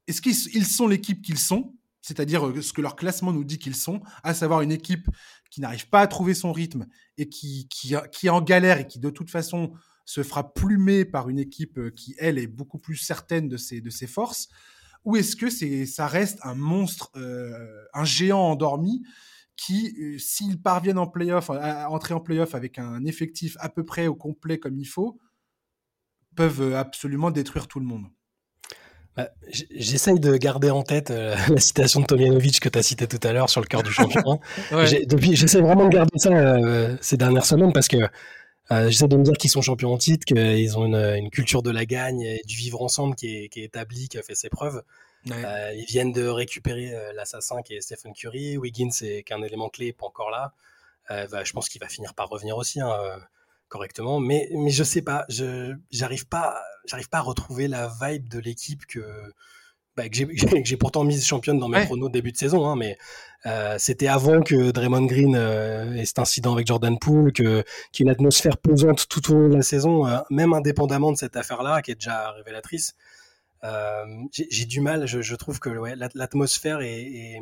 est-ce qu'ils sont l'équipe qu'ils sont? C'est-à-dire euh, ce que leur classement nous dit qu'ils sont, à savoir une équipe qui n'arrive pas à trouver son rythme et qui, qui, est en galère et qui de toute façon se fera plumer par une équipe euh, qui, elle, est beaucoup plus certaine de ses, de ses forces, ou est-ce que c'est, ça reste un monstre, euh, un géant endormi qui, euh, s'ils parviennent en playoff, à entrer en playoff avec un effectif à peu près au complet comme il faut, peuvent absolument détruire tout le monde bah, J'essaye de garder en tête euh, la citation de Tomjanovic que tu as cité tout à l'heure sur le cœur du champion. ouais. Depuis, j'essaie vraiment de garder ça euh, ces dernières semaines parce que euh, j'essaie de me dire qu'ils sont champions en titre, qu'ils ont une, une, culture de la gagne et du vivre ensemble qui est, qui est établie, qui a fait ses preuves. Ouais. Euh, ils viennent de récupérer euh, l'assassin qui est Stephen Curry. Wiggins, c'est qu'un élément clé, pas encore là. Bah, je pense qu'il va finir par revenir aussi. Hein, correctement, mais mais je sais pas, je j'arrive pas j'arrive pas à retrouver la vibe de l'équipe que bah, que j'ai pourtant mise championne dans mes ouais. pronos début de saison, hein, mais euh, c'était avant que Draymond Green euh, ait cet incident avec Jordan Poole, que qu'il y ait une atmosphère pesante tout au long de la saison, euh, même indépendamment de cette affaire-là, qui est déjà révélatrice. Euh, j'ai du mal, je, je trouve que ouais, l'atmosphère est, est,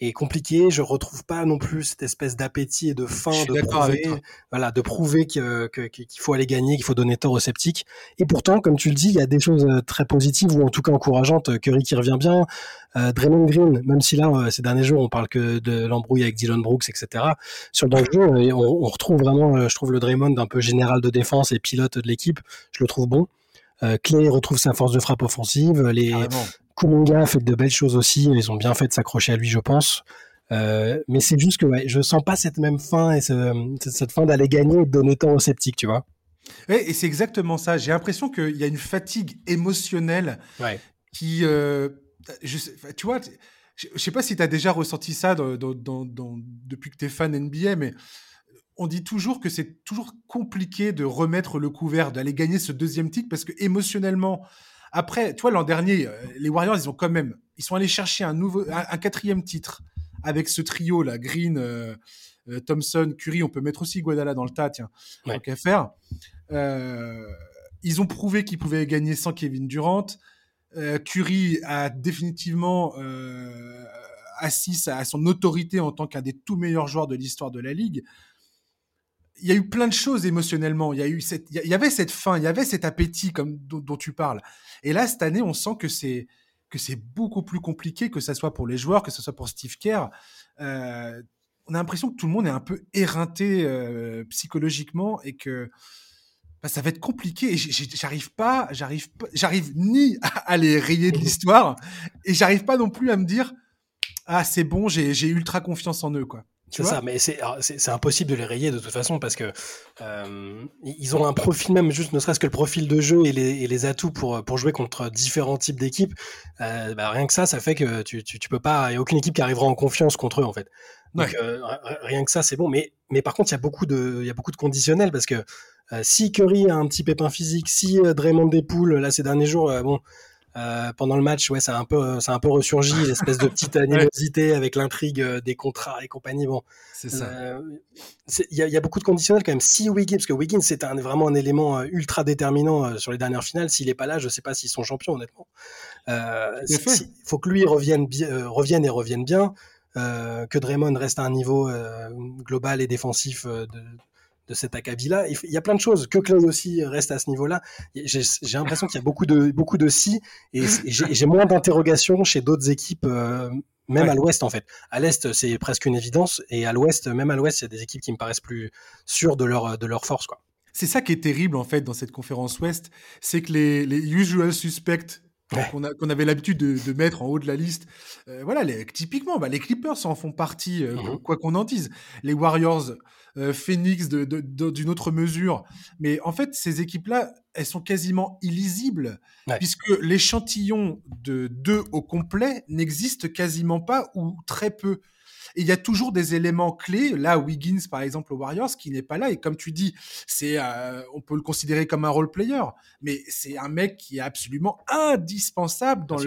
est compliqué. Je retrouve pas non plus cette espèce d'appétit et de faim de prouver, voilà, de prouver qu'il qu faut aller gagner, qu'il faut donner tort aux sceptiques. Et pourtant, comme tu le dis, il y a des choses euh, très positives ou en tout cas encourageantes. Curry qui revient bien, euh, Draymond Green, même si là euh, ces derniers jours on parle que de l'embrouille avec Dylan Brooks, etc. Sur le jeu, on, on, retrouve vraiment, euh, je trouve le Draymond un peu général de défense et pilote de l'équipe. Je le trouve bon. Euh, Clay retrouve sa force de frappe offensive. Les, Kumunga a fait de belles choses aussi. Ils ont bien fait de s'accrocher à lui, je pense. Euh, mais c'est juste que ouais, je sens pas cette même fin et ce, cette fin d'aller gagner et de donner temps aux sceptiques, tu vois. Ouais, et c'est exactement ça. J'ai l'impression qu'il y a une fatigue émotionnelle ouais. qui, euh, je, tu vois, je, je sais pas si tu as déjà ressenti ça dans, dans, dans, depuis que tu es fan NBA, mais on dit toujours que c'est toujours compliqué de remettre le couvert, d'aller gagner ce deuxième titre parce que émotionnellement, après, tu vois, l'an dernier, euh, les Warriors, ils ont quand même, ils sont allés chercher un nouveau, un, un quatrième titre avec ce trio là, Green, euh, euh, Thompson, Curry. On peut mettre aussi Guadala dans le tas, tiens, ouais. qu'à faire. Euh, ils ont prouvé qu'ils pouvaient gagner sans Kevin Durant. Euh, Curry a définitivement assis à son autorité en tant qu'un des tout meilleurs joueurs de l'histoire de la ligue. Il y a eu plein de choses émotionnellement. Il y a eu cette, il y avait cette faim, il y avait cet appétit comme dont, tu parles. Et là, cette année, on sent que c'est que c'est beaucoup plus compliqué, que ce soit pour les joueurs, que ce soit pour Steve Kerr. Euh, on a l'impression que tout le monde est un peu éreinté euh, psychologiquement et que bah, ça va être compliqué. Et j'arrive pas, j'arrive, j'arrive ni à les rayer de l'histoire et j'arrive pas non plus à me dire ah c'est bon, j'ai ultra confiance en eux quoi. C'est ça, mais c'est impossible de les rayer de toute façon parce que euh, ils ont un profil même, juste ne serait-ce que le profil de jeu et les, et les, atouts pour, pour jouer contre différents types d'équipes. Euh, bah, rien que ça, ça fait que tu, tu, tu peux pas, il n'y a aucune équipe qui arrivera en confiance contre eux en fait. Donc euh, rien que ça, c'est bon. Mais, mais par contre, il y a beaucoup de, il y a beaucoup de conditionnels parce que euh, si Curry a un petit pépin physique, si euh, Draymond dépoules là ces derniers jours, bon, euh, pendant le match, ouais, ça a un peu, ça a un peu ressurgi, l'espèce de petite animosité avec l'intrigue euh, des contrats et compagnie. Bon, c'est ça. Euh, il y, y, a beaucoup de conditionnels quand même. Si Wiggins, parce que Wiggins c'est un, vraiment un élément ultra déterminant sur les dernières finales. S'il est pas là, je sais pas s'ils sont champions honnêtement. Il faut que lui revienne, revienne et revienne bien. que Draymond reste à un niveau global et défensif de, de cet acabit-là. Il y a plein de choses. Que Clay aussi reste à ce niveau-là. J'ai l'impression qu'il y a beaucoup de, beaucoup de si et, j'ai moins d'interrogations chez d'autres équipes, euh, même à l'ouest en fait. À l'est, c'est presque une évidence et à l'ouest, même à l'ouest, il y a des équipes qui me paraissent plus sûres de leur, de leur force. quoi. C'est ça qui est terrible en fait dans cette conférence ouest, c'est que les, les usual suspects qu'on avait l'habitude de, mettre en haut de la liste. Euh, voilà, les, typiquement, bah, les Clippers en font partie, euh, mmh quoi qu'on en dise. Les Warriors, euh, Phoenix d'une autre mesure. Mais en fait, ces équipes-là, elles sont quasiment illisibles, puisque l'échantillon de deux au complet n'existe quasiment pas ou très peu. Et il y a toujours des éléments clés. Là, Wiggins, par exemple, aux Warriors, qui n'est pas là. Et comme tu dis, c'est, euh, on peut le considérer comme un role player, mais c'est un mec qui est absolument indispensable dans,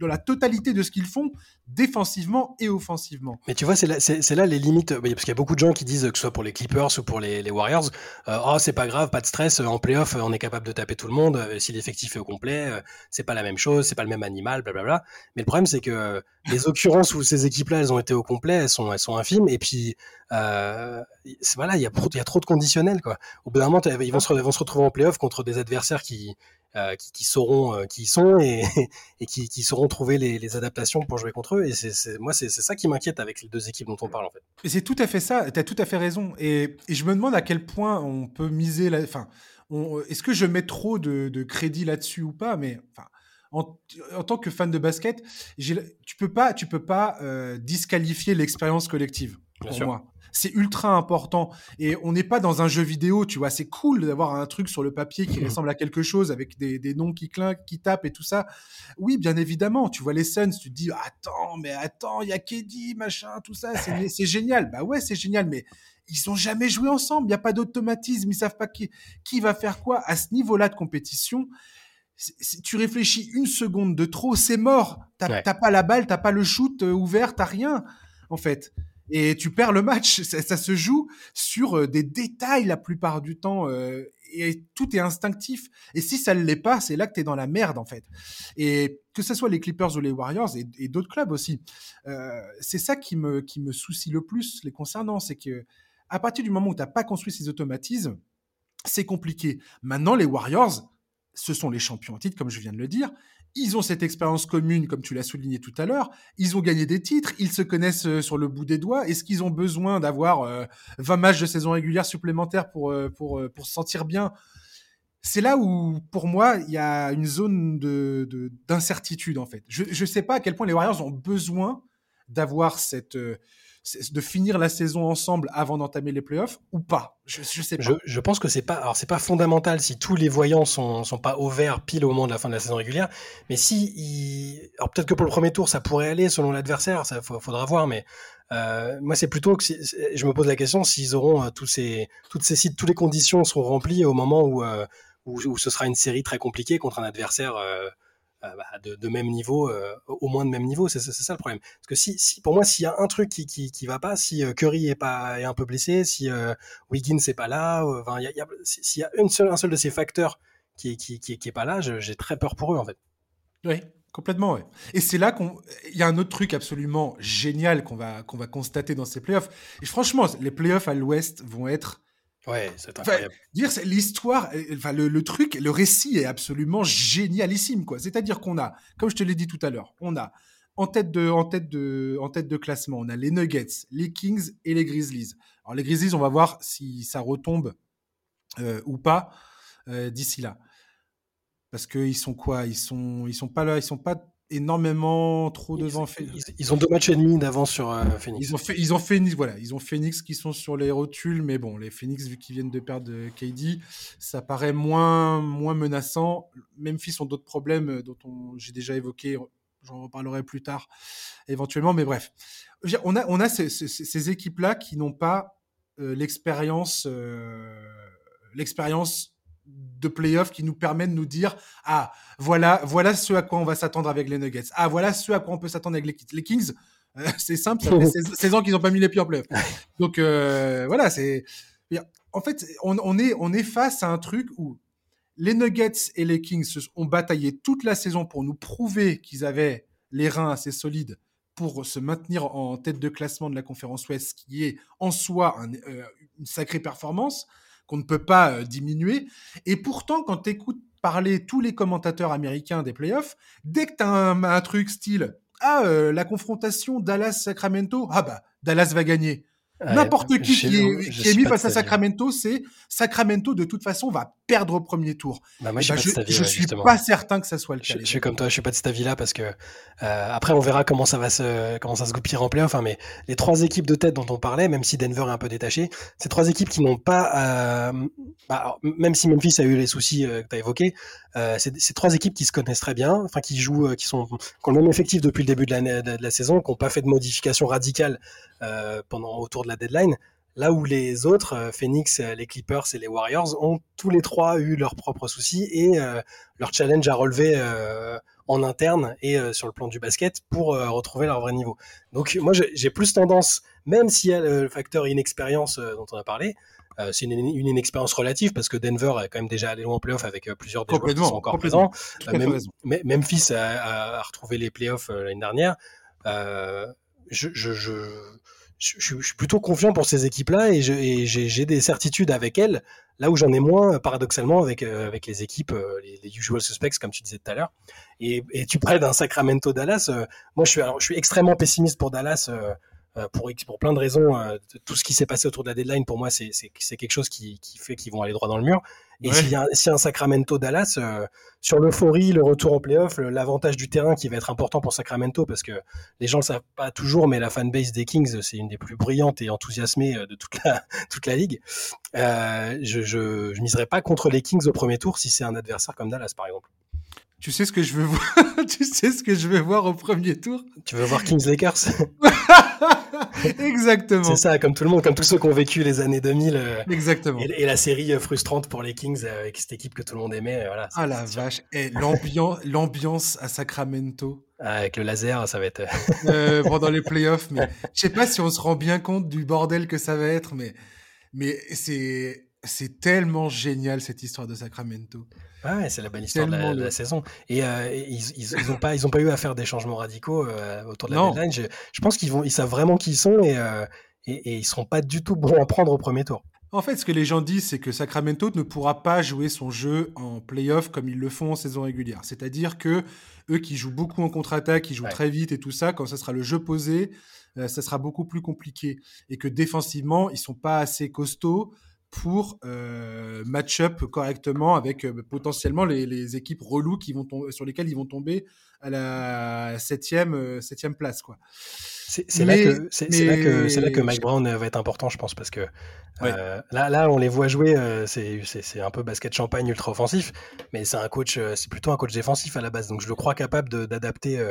dans la totalité de ce qu'ils font, défensivement et offensivement. Mais tu vois, c'est là, là les limites. Parce qu'il y a beaucoup de gens qui disent, que ce soit pour les Clippers ou pour les, Warriors, euh, oh, c'est pas grave, pas de stress. En playoff, on est capable de taper tout le monde. Euh, si l'effectif est au complet, c'est pas la même chose, c'est pas le même animal, blablabla. Mais le problème, c'est que les occurrences où ces équipes-là, elles ont été au complet, elles sont, elles sont infimes. Et puis, euh, voilà, il y, a, trop de conditionnels. Quoi. Au bout d'un moment, ils vont se, vont se retrouver en playoff contre des adversaires qui, euh, qui, qui, sauront euh, qui sont et, et qui, qui, sauront trouver les, les, adaptations pour jouer contre eux. Et c'est, moi, c'est, ça qui m'inquiète avec les deux équipes dont on parle en fait. Et c'est tout à fait ça. Tu as tout à fait raison. Et, et, je me demande à quel point on peut miser. La... Enfin, est-ce que je mets trop de, de crédit là-dessus ou pas? Mais enfin en, tant que fan de basket, tu peux pas, tu peux pas euh, disqualifier l'expérience collective. pour moi, c'est ultra important. Et on n'est pas dans un jeu vidéo, tu vois. C'est cool d'avoir un truc sur le papier qui ressemble à quelque chose avec des, des, noms qui clinquent, qui tapent et tout ça. Oui, bien évidemment. Tu vois les Suns, tu te dis attends, mais attends, il y a Kedi, machin, tout ça, c'est génial. Bah ouais, c'est génial, mais ils ont jamais joué ensemble. Il y a pas d'automatisme. Ils savent pas qui, qui va faire quoi à ce niveau-là de compétition si tu réfléchis une seconde de trop, c'est mort. T'as pas la balle, t'as pas le shoot euh, ouvert, t'as rien, en fait. Et tu perds le match. Ça, se joue sur euh, des détails la plupart du temps. Euh, et tout est instinctif. Et si ça ne l'est pas, c'est là que tu es dans la merde, en fait. Et que ce soit les Clippers ou les Warriors et, d'autres clubs aussi, c'est ça qui me, qui me soucie le plus les concernant. C'est que à partir du moment où tu n'as pas construit ces automatismes, c'est compliqué. Maintenant, les Warriors, ce sont les champions en titre, comme je viens de le dire. Ils ont cette expérience commune, comme tu l'as souligné tout à l'heure. Ils ont gagné des titres. Ils se connaissent euh, sur le bout des doigts. Est-ce qu'ils ont besoin d'avoir 20 euh, matchs de saison régulière supplémentaires pour, euh, pour, pour se sentir bien? C'est là où, pour moi, il y a une zone d'incertitude, de, en fait. Je ne sais pas à quel point les Warriors ont besoin d'avoir cette de finir la saison ensemble avant d'entamer les playoffs ou pas? Je, je sais pas. Je, pense que c'est pas alors c'est pas fondamental si tous les voyants sont sont pas au vert pile au moment de la fin de la saison régulière, mais si alors peut-être que pour le premier tour ça pourrait aller selon l'adversaire, ça faudra voir, mais euh, moi c'est plutôt que je me pose la question s'ils auront euh, tous ces toutes ces sites, toutes les conditions seront remplies au moment où, euh, où, où ce sera une série très compliquée contre un adversaire bah, de, même niveau, euh, au moins de même niveau. C'est ça le problème. Parce que si, si pour moi, s'il y a un truc qui, qui, qui va pas, si euh, Curry est pas est un peu blessé, si Wiggins n'est pas là, s'il y a une seule, un seul de ces facteurs qui, qui, qui, qui est pas là, j'ai très peur pour eux en fait. Oui, Complètement, ouais. Et c'est là qu'on, il y a un autre truc absolument génial qu'on va qu'on va constater dans ces playoffs. Et franchement, les playoffs à l'Ouest vont être Ouais, c'est incroyable. dire l'histoire, enfin le, le, truc, le récit est absolument génialissime quoi. C'est-à-dire qu'on a, comme je te l'ai dit tout à l'heure, on a en tête de, en tête de, en tête de classement, on a les Nuggets, les Kings et les Grizzlies. Alors les Grizzlies, on va voir si ça retombe euh, ou pas euh, d'ici là, parce qu'ils sont quoi? Ils sont, ils sont pas là, ils sont pas énormément trop devant. Ils, ils, ont deux matchs et demi d'avance sur euh, Phoenix. Ils ont fait, ils ont Phoenix, voilà, ils ont Phoenix qui sont sur les rotules, mais bon, les Phoenix vu qu'ils viennent de perdre KD, ça paraît moins, moins menaçant. Memphis ont d'autres problèmes dont j'ai déjà évoqué. J'en reparlerai plus tard, éventuellement, mais bref. On a, on a ces, ces, ces équipes-là qui n'ont pas euh, l'expérience, euh, l'expérience de playoff qui nous permet de nous dire ah voilà voilà ce à quoi on va s'attendre avec les Nuggets. Ah voilà ce à quoi on peut s'attendre avec les Kings. Les Kings euh, c'est simple ça fait 16, ans qu'ils n'ont pas mis les pieds en playoff. Donc euh, voilà c'est en fait on, on, est on est face à un truc où les Nuggets et les Kings ont bataillé toute la saison pour nous prouver qu'ils avaient les reins assez solides pour se maintenir en tête de classement de la conférence Ouest, qui est en soi un, euh, une sacrée performance qu'on ne peut pas euh, diminuer. Et pourtant, quand tu écoutes parler tous les commentateurs américains des playoffs, dès que tu as un, truc style Ah, euh, la confrontation Dallas-Sacramento, ah bah, Dallas va gagner. N'importe qui qui est, mis face à Sacramento, c'est Sacramento de toute façon va perdre au premier tour. Bah moi, je, bah, je, suis pas certain que ça soit le cas. Je, suis comme toi, je suis pas de cet avis-là parce que euh, après on verra comment ça va se comment ça se goupiller en playoff. Hein, mais les trois équipes de tête dont on parlait, même si Denver est un peu détaché, ces trois équipes qui n'ont pas, euh, bah, même si Memphis a eu les soucis euh, que tu as évoqués, euh, c'est ces trois équipes qui se connaissent très bien, enfin qui jouent, qui sont qui ont le même effectif depuis le début de la, de la saison, qui n'ont pas fait de modifications radicales pendant autour de la deadline. Là où les autres, euh, Phoenix, les Clippers et les Warriors, ont tous les trois eu leurs propres soucis et leur challenge à relever en interne et sur le plan du basket pour retrouver leur vrai niveau. Donc moi j'ai plus tendance, même s'il y a le facteur inexpérience dont on a parlé, euh, c'est une, inexpérience relative parce que Denver est quand même déjà allé loin en playoff avec euh, plusieurs des joueurs qui sont encore présents. Euh, Memphis a, retrouvé les playoffs l'année dernière. je, je, je, je, suis plutôt confiant pour ces équipes-là et j'ai des certitudes avec elles, là où j'en ai moins, paradoxalement, avec, avec les équipes, les, usual suspects, comme tu disais tout à l'heure. Et, et, tu parlais d'un Sacramento-Dallas. moi, je suis, alors, je suis extrêmement pessimiste pour Dallas euh, pour, pour plein de raisons. Euh, tout ce qui s'est passé autour de la deadline, pour moi, c'est quelque chose qui, qui fait qu'ils vont aller droit dans le mur. Et s'il y, a un Sacramento Dallas, euh, sur l'euphorie, le retour en playoff, l'avantage du terrain qui va être important pour Sacramento, parce que les gens le savent pas toujours, mais la fanbase des Kings, c'est une des plus brillantes et enthousiasmées de toute la, toute la ligue. Euh, je, je, je miserais pas contre les Kings au premier tour si c'est un adversaire comme Dallas, par exemple. Tu sais ce que je veux voir? Tu sais ce que je vais voir au premier tour? Tu veux voir Kings Lakers Exactement. C'est ça, comme tout le monde, comme tous ceux qui ont vécu les années 2000. Euh, Exactement. Et, la série euh, frustrante pour les Kings euh, avec cette équipe que tout le monde aimait. Voilà, ah la vache. Et l'ambiance, à Sacramento. Ah, avec le laser, ça va être. pendant les playoffs, mais je sais pas si on se rend bien compte du bordel que ça va être, mais c'est tellement génial cette histoire de Sacramento. Ouais, c'est la bonne histoire de la, saison. Et euh, ils, ils, ont pas, ils ont pas eu à faire des changements radicaux euh, autour de la deadline. Je, je, pense qu'ils vont, ils savent vraiment qui ils sont et, euh, et, et, ils seront pas du tout bons à prendre au premier tour. En fait, ce que les gens disent, c'est que Sacramento ne pourra pas jouer son jeu en playoff comme ils le font en saison régulière. C'est-à-dire que eux qui jouent beaucoup en contre-attaque, qui jouent très vite et tout ça, quand ça sera le jeu posé, ça sera beaucoup plus compliqué. Et que défensivement, ils sont pas assez costauds pour euh, match-up correctement avec euh, potentiellement les, les, équipes reloues qui vont sur lesquelles ils vont tomber à la septième, euh, septième place. Quoi. C'est là, que, c'est là, que, c'est là que Mike Brown va être important, je pense, parce que euh, là, là, on les voit jouer, c'est un peu basket champagne ultra offensif, mais c'est un coach, c'est plutôt un coach défensif à la base, donc je le crois capable d'adapter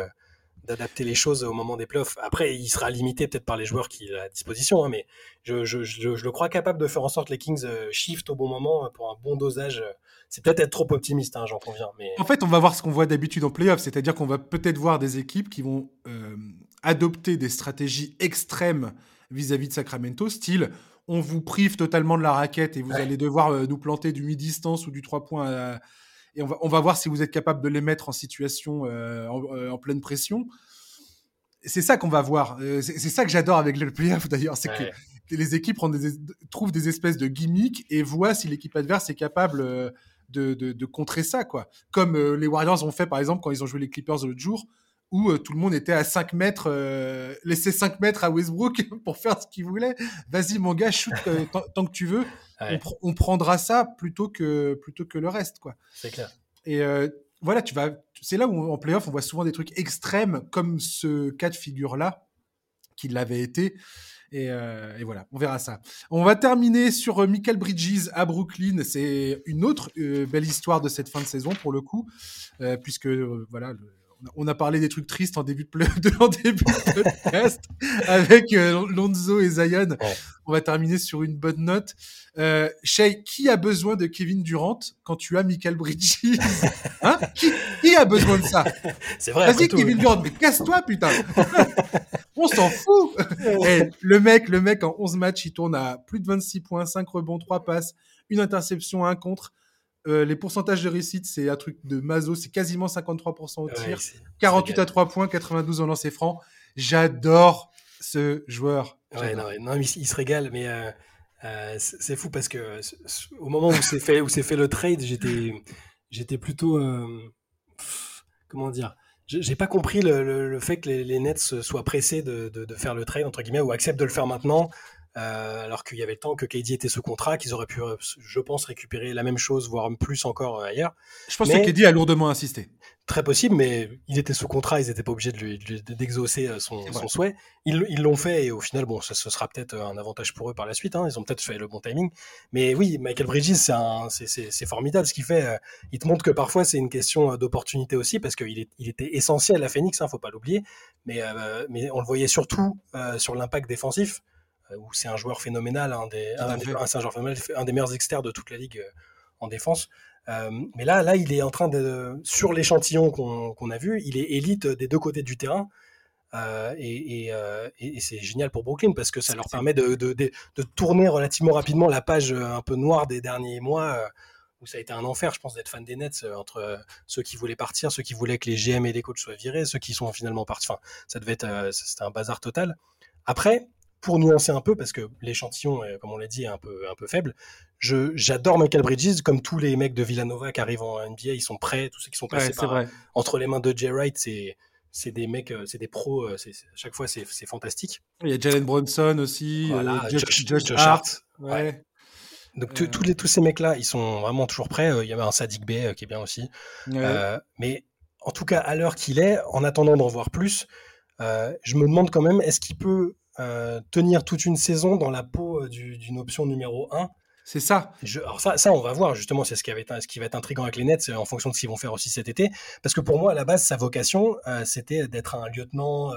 d'adapter les choses au moment des playoffs. Après, il sera limité peut-être par les joueurs qu'il a à disposition, hein, mais je, je, je, je, le crois capable de faire en sorte que les Kings euh, shift au bon moment euh, pour un bon dosage. C'est peut-être être trop optimiste, hein, j'en conviens. Mais... En fait, on va voir ce qu'on voit d'habitude en playoffs, c'est-à-dire qu'on va peut-être voir des équipes qui vont euh, adopter des stratégies extrêmes vis-à-vis de Sacramento, style on vous prive totalement de la raquette et vous allez devoir nous planter du mi-distance ou du 3 points à, et on va, on va voir si vous êtes capable de les mettre en situation euh, euh, en, pleine pression. C'est ça qu'on va voir. Euh, c'est ça que j'adore avec le playoff d'ailleurs, c'est que les équipes trouvent des espèces de gimmicks et voient si l'équipe adverse est capable de, de, contrer ça, quoi. Comme les Warriors ont fait, par exemple, quand ils ont joué les Clippers l'autre jour, où tout le monde était à 5 mètres, euh, laisser 5 mètres à Westbrook pour faire ce qu'il voulait. Vas-y, mon gars, shoot tant, que tu veux. On, prendra ça plutôt que, plutôt que le reste, quoi. C'est clair. Et voilà, tu vas. C'est là où en playoff, on voit souvent des trucs extrêmes comme ce cas de figure-là, qui l'avait été. Et, et, voilà, on verra ça. On va terminer sur Michael Bridges à Brooklyn. C'est une autre belle histoire de cette fin de saison pour le coup, puisque voilà, le, on a parlé des trucs tristes en début de, en début de podcast avec euh, Lonzo et Zion. On va terminer sur une bonne note. Euh, Shay, qui a besoin de Kevin Durant quand tu as Michael Bridges? Hein? Qui, a besoin de ça? C'est vrai. Vas-y, Kevin Durant, mais casse-toi, putain On s'en fout eh, Le mec, le mec, en 11 matchs, il tourne à plus de 26 points, 5 rebonds, 3 passes, une interception, un contre. Euh, les pourcentages de réussite, c'est un truc de Mazo, c'est quasiment 53% au tir, 48 à 3 points, 92 en lancer franc. J'adore ce joueur. Ouais, non, il, se régale, mais euh, euh, c'est fou parce que au moment où c'est fait, où fait le trade, j'étais, j'étais plutôt, comment dire, j'ai pas compris le, fait que les, Nets soient pressés de, de, faire le trade entre guillemets ou acceptent de le faire maintenant. Euh, alors qu'il y avait le temps que KD était sous contrat, qu'ils auraient pu, euh, je pense, récupérer la même chose, voire plus encore euh, ailleurs. Je pense que KD a lourdement insisté. Très possible, mais il était sous contrat, ils n'étaient pas obligés d'exaucer de son, souhait. Ils l'ont fait et au final, bon, ce, sera peut-être un avantage pour eux par la suite. Hein. ils ont peut-être fait le bon timing. Mais oui, Michael Bridges, c'est formidable ce qu'il fait. Il te montre que parfois c'est une question d'opportunité aussi parce qu'il il était essentiel à Phoenix, ne hein, faut pas l'oublier. Mais, mais on le voyait surtout sur l'impact défensif. Euh, où c'est un joueur phénoménal, un des, un, des meilleurs externes de toute la ligue euh, en défense. Euh, mais là, là, il est en train de, sur l'échantillon qu'on a vu, il est élite des deux côtés du terrain. et, c'est génial pour Brooklyn parce que ça leur permet de, de, tourner relativement rapidement la page un peu noire des derniers mois où ça a été un enfer, je pense, d'être fan des Nets entre ceux qui voulaient partir, ceux qui voulaient que les GM et les coachs soient virés, ceux qui sont finalement partis. Enfin, ça devait être, c'était un bazar total. Après, pour nuancer un peu, parce que l'échantillon, comme on l'a dit, est un peu, un peu faible, j'adore Michael Bridges, comme tous les mecs de Villanova qui arrivent en NBA, ils sont prêts, tous ceux qui sont passés entre les mains de Jay Wright, c'est c'est des mecs, euh, c'est des pros, euh, c'est, à chaque fois c'est, fantastique. Il y a Jalen Brunson aussi, voilà, euh, Josh, Hart. Ouais. Donc tous, les, tous ces mecs-là, ils sont vraiment toujours prêts. Il y avait un Sadik Bey qui est bien aussi. mais en tout cas, à l'heure qu'il est, en attendant d'en voir plus, je me demande quand même, est-ce qu'il peut euh, tenir toute une saison dans la peau euh, d'une option numéro 1. C'est ça. alors ça, ça, on va voir justement, c'est ce, qui ce qui va être intriguant avec les Nets en fonction de ce qu'ils vont faire aussi cet été. Parce que pour moi, à la base, sa vocation, euh, c'était d'être un lieutenant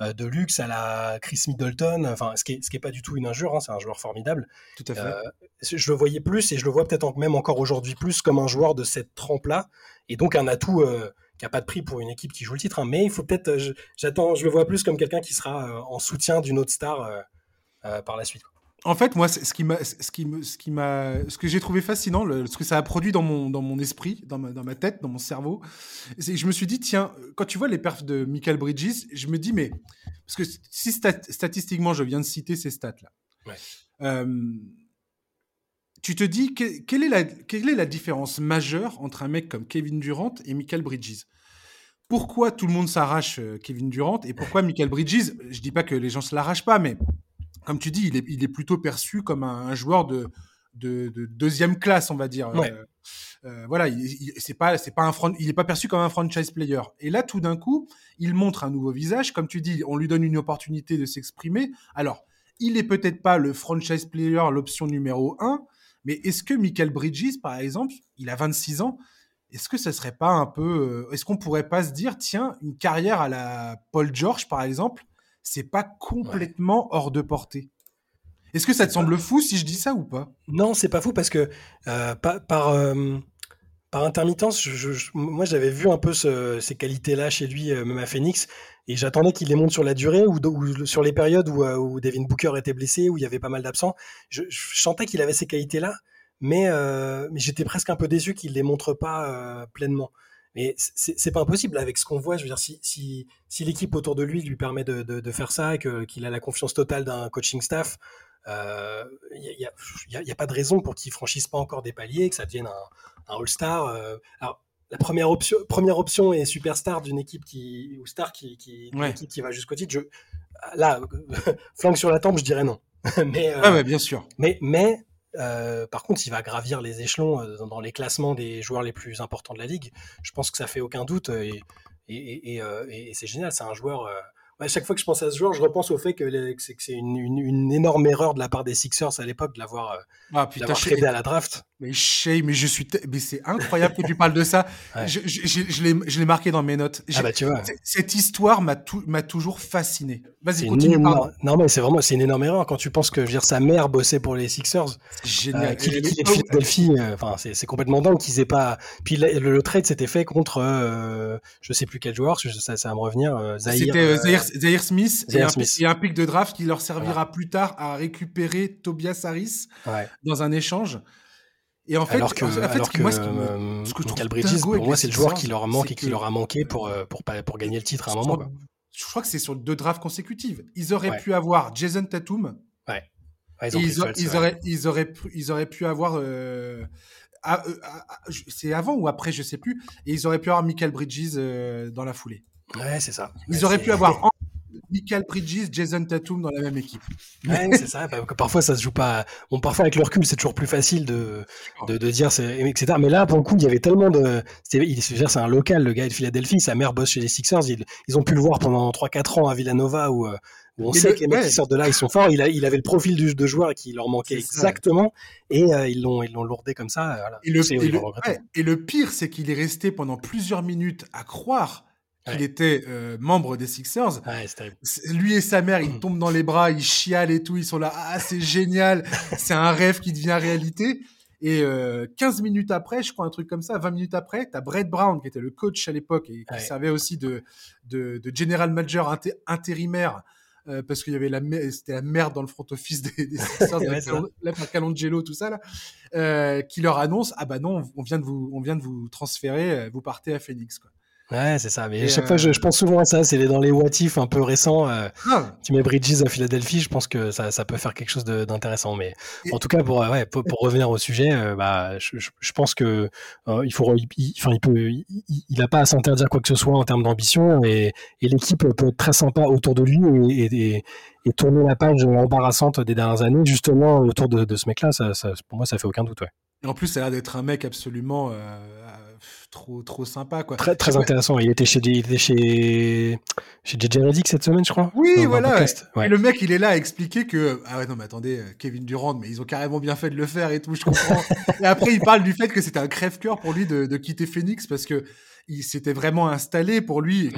de luxe à la Chris Middleton, enfin, ce qui n'est est pas du tout une injure, hein, c'est un joueur formidable. Tout à fait. je le voyais plus et je le vois peut-être même encore aujourd'hui plus comme un joueur de cette trempe-là et donc un atout qui n'a pas de prix pour une équipe qui joue le titre, hein. mais il faut peut-être, euh, j'attends, je le vois plus comme quelqu'un qui sera euh, en soutien d'une autre star euh, par la suite. En fait, moi, ce qui m'a, ce qui ce qui m'a, ce que j'ai trouvé fascinant, ce que ça a produit dans mon, dans mon esprit, dans ma, dans ma tête, dans mon cerveau, c'est je me suis dit, tiens, quand tu vois les perfs de Michael Bridges, je me dis, mais parce que si statistiquement, je viens de citer ces stats là. Tu te dis quelle est, la, quelle est la différence majeure entre un mec comme Kevin Durant et Michael Bridges? Pourquoi tout le monde s'arrache euh, Kevin Durant et pourquoi Michael Bridges, je dis pas que les gens se l'arrachent pas, mais comme tu dis, il est, il est plutôt perçu comme un, joueur de, de, deuxième classe, on va dire. Euh, euh, voilà, il, c'est pas, c'est pas un il est pas perçu comme un franchise player. Et là, tout d'un coup, il montre un nouveau visage. Comme tu dis, on lui donne une opportunité de s'exprimer. Alors, il est peut-être pas le franchise player, l'option numéro un, mais est-ce que Michael Bridges, par exemple, il a 26 ans, est-ce que ce serait pas un peu. Euh, est-ce qu'on pourrait pas se dire, tiens, une carrière à la Paul George, par exemple, c'est pas complètement hors de portée? Est-ce que ça te semble fou si je dis ça ou pas? Non, c'est pas fou parce que euh, par, par, euh, par, intermittence, moi j'avais vu un peu ces qualités-là chez lui, même à Phoenix, et j'attendais qu'il les monte sur la durée ou, sur les périodes où, où, Devin Booker était blessé, où il y avait pas mal d'absents. Je, je, sentais qu'il avait ces qualités-là mais, euh, j'étais presque un peu déçu qu'il les montre pas euh, pleinement. Mais c'est pas impossible avec ce qu'on voit. Je veux dire, si, l'équipe autour de lui lui permet de, faire ça, qu'il a la confiance totale d'un coaching staff, il n'y a, a, a, pas de raison pour qu'ils franchissent pas encore des paliers, que ça devienne un, un All-Star. alors, la première option, première option est superstar d'une équipe qui ou star qui qui, qui va jusqu'au titre. Je, là, flanque sur la tempe, je dirais non. mais ah ouais, bien sûr. Mais mais euh, par contre, il va gravir les échelons euh, dans les classements des joueurs les plus importants de la ligue. Je pense que ça fait aucun doute et, et, et, euh, et c'est génial. C'est un joueur à chaque fois que je pense à ce joueur, je repense au fait que, c'est une, une, énorme erreur de la part des Sixers à l'époque de l'avoir euh, ah, tradé à la draft. Mais Shay, mais je suis, mais c'est incroyable que tu parles de ça. Je, je, je, l'ai marqué dans mes notes. Ah bah tu vois. Cette histoire m'a m'a toujours fasciné. Vas-y, continue. Non mais c'est vraiment c'est une énorme erreur quand tu penses que je veux dire sa mère bossait pour les Sixers. Génial. Euh, qu'il est de Philadelphie. Euh, enfin c'est complètement dingue qu'ils aient pas. Puis le, trade s'était fait contre euh, je sais plus quel joueur, ça, ça va me revenir. Euh, Zahir. C'était Zaire Smith, et, Un, pic de draft qui leur servira plus tard à récupérer Tobias Harris dans un échange. Et en fait, alors que, alors que, moi, ce, Michael Bridges, pour moi, c'est le joueur qui leur manque et qui leur a manqué pour, euh, pour, pour, gagner le titre à un moment. Je crois que c'est sur deux drafts consécutives. Ils auraient pu avoir Jason Tatum. Ouais. ils, auraient, ils, auraient, ils auraient pu avoir. Euh, euh, c'est avant ou après, je sais plus. Et ils auraient pu avoir Michael Bridges dans la foulée. Ouais, c'est ça. Ils auraient pu avoir Michael Bridges, Jason Tatum dans la même équipe. Ouais, c'est ça. Bah, parfois, ça se joue pas. Bon, parfois avec le recul, c'est toujours plus facile de, de, de dire, etc. Mais là, pour le coup, il y avait tellement de. C'est un local, le gars de Philadelphie. Sa mère bosse chez les Sixers. Ils, ils ont pu le voir pendant 3-4 ans à Villanova où, euh, où on sait que les mecs qui sortent de là, ils sont forts. Il, a, il avait le profil du, de joueur qui leur manquait exactement. Et euh, ils l'ont lourdé comme ça. Voilà. Et, le, et le pire, c'est qu'il est resté pendant plusieurs minutes à croire qu'il était euh, membre des Sixers. Lui et sa mère, ils tombent dans les bras, ils chialent et tout, ils sont là, ah c'est génial, c'est un rêve qui devient réalité. Et euh, 15 minutes après, je crois un truc comme ça, 20 minutes après, tu as Brett Brown qui était le coach à l'époque et qui servait aussi de, de, de general manager intérimaire euh, parce qu'il y avait la c'était la merde dans le front office des, des Sixers, la Calongelo, tout ça là, euh, qui leur annonce ah bah non, on vient de vous on vient de vous transférer, vous partez à Phoenix quoi. Ouais, c'est ça. Mais à chaque fois, je, je, pense souvent à ça. C'est dans les what if un peu récents. Euh, ah. Tu mets Bridges à Philadelphie, je pense que ça, ça peut faire quelque chose d'intéressant. Mais en tout cas, pour, ouais, pour, pour revenir au sujet, euh, bah, je, je, pense que euh, il faut, il, il peut, il, a pas à s'interdire quoi que ce soit en termes d'ambition et, et l'équipe peut être très sympa autour de lui et, et, et, tourner la page embarrassante des dernières années justement autour de, de ce mec-là. Ça, ça, pour moi, ça fait aucun doute. Ouais. Et en plus, ça a l'air d'être un mec absolument trop trop sympa quoi. Très très intéressant. Il était chez il était chez chez JJ Redick cette semaine, je crois. Oui, voilà. Et le mec, il est là à expliquer que ah ouais non mais attendez, euh, Kevin Durant, mais ils ont carrément bien fait de le faire et tout, je comprends. et après, il parle du fait que c'était un crève-cœur pour lui de, de, quitter Phoenix parce que il s'était vraiment installé pour lui.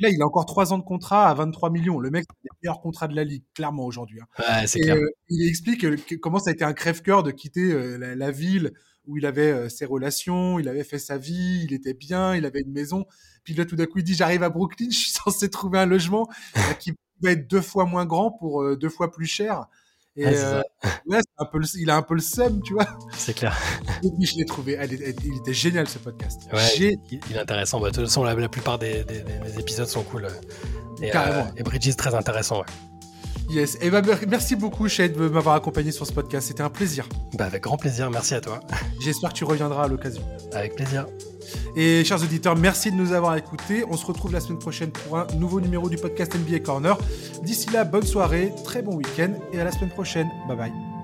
Là, il a encore trois ans de contrat à 23 millions. Le mec, c'est le meilleur contrat de la ligue, clairement aujourd'hui. Hein. Ouais, c'est clair. Euh, il explique euh, comment ça a été un crève-cœur de quitter la, la, ville où il avait euh, ses relations, il avait fait sa vie, il était bien, il avait une maison. Puis là, tout d'un coup, il dit j'arrive à Brooklyn, je suis censé trouver un logement qui va être deux fois moins grand pour euh, deux fois plus cher. Et euh, un peu il a un peu le seum, tu vois. C'est clair. Puis je l'ai trouvé, il était génial ce podcast. Ouais, il, est intéressant. Bah, de toute façon, la, plupart des, épisodes sont cool. Et, Carrément. et Bridges très intéressant, ouais. Yes. Et eh ben, merci beaucoup, Shade, de m'avoir accompagné sur ce podcast. C'était un plaisir. Bah, avec grand plaisir. Merci à toi. J'espère que tu reviendras à l'occasion. Avec plaisir. Et chers auditeurs, merci de nous avoir écoutés. On se retrouve la semaine prochaine pour un nouveau numéro du podcast NBA Corner. D'ici là, bonne soirée, très bon week-end et à la semaine prochaine. Bye bye.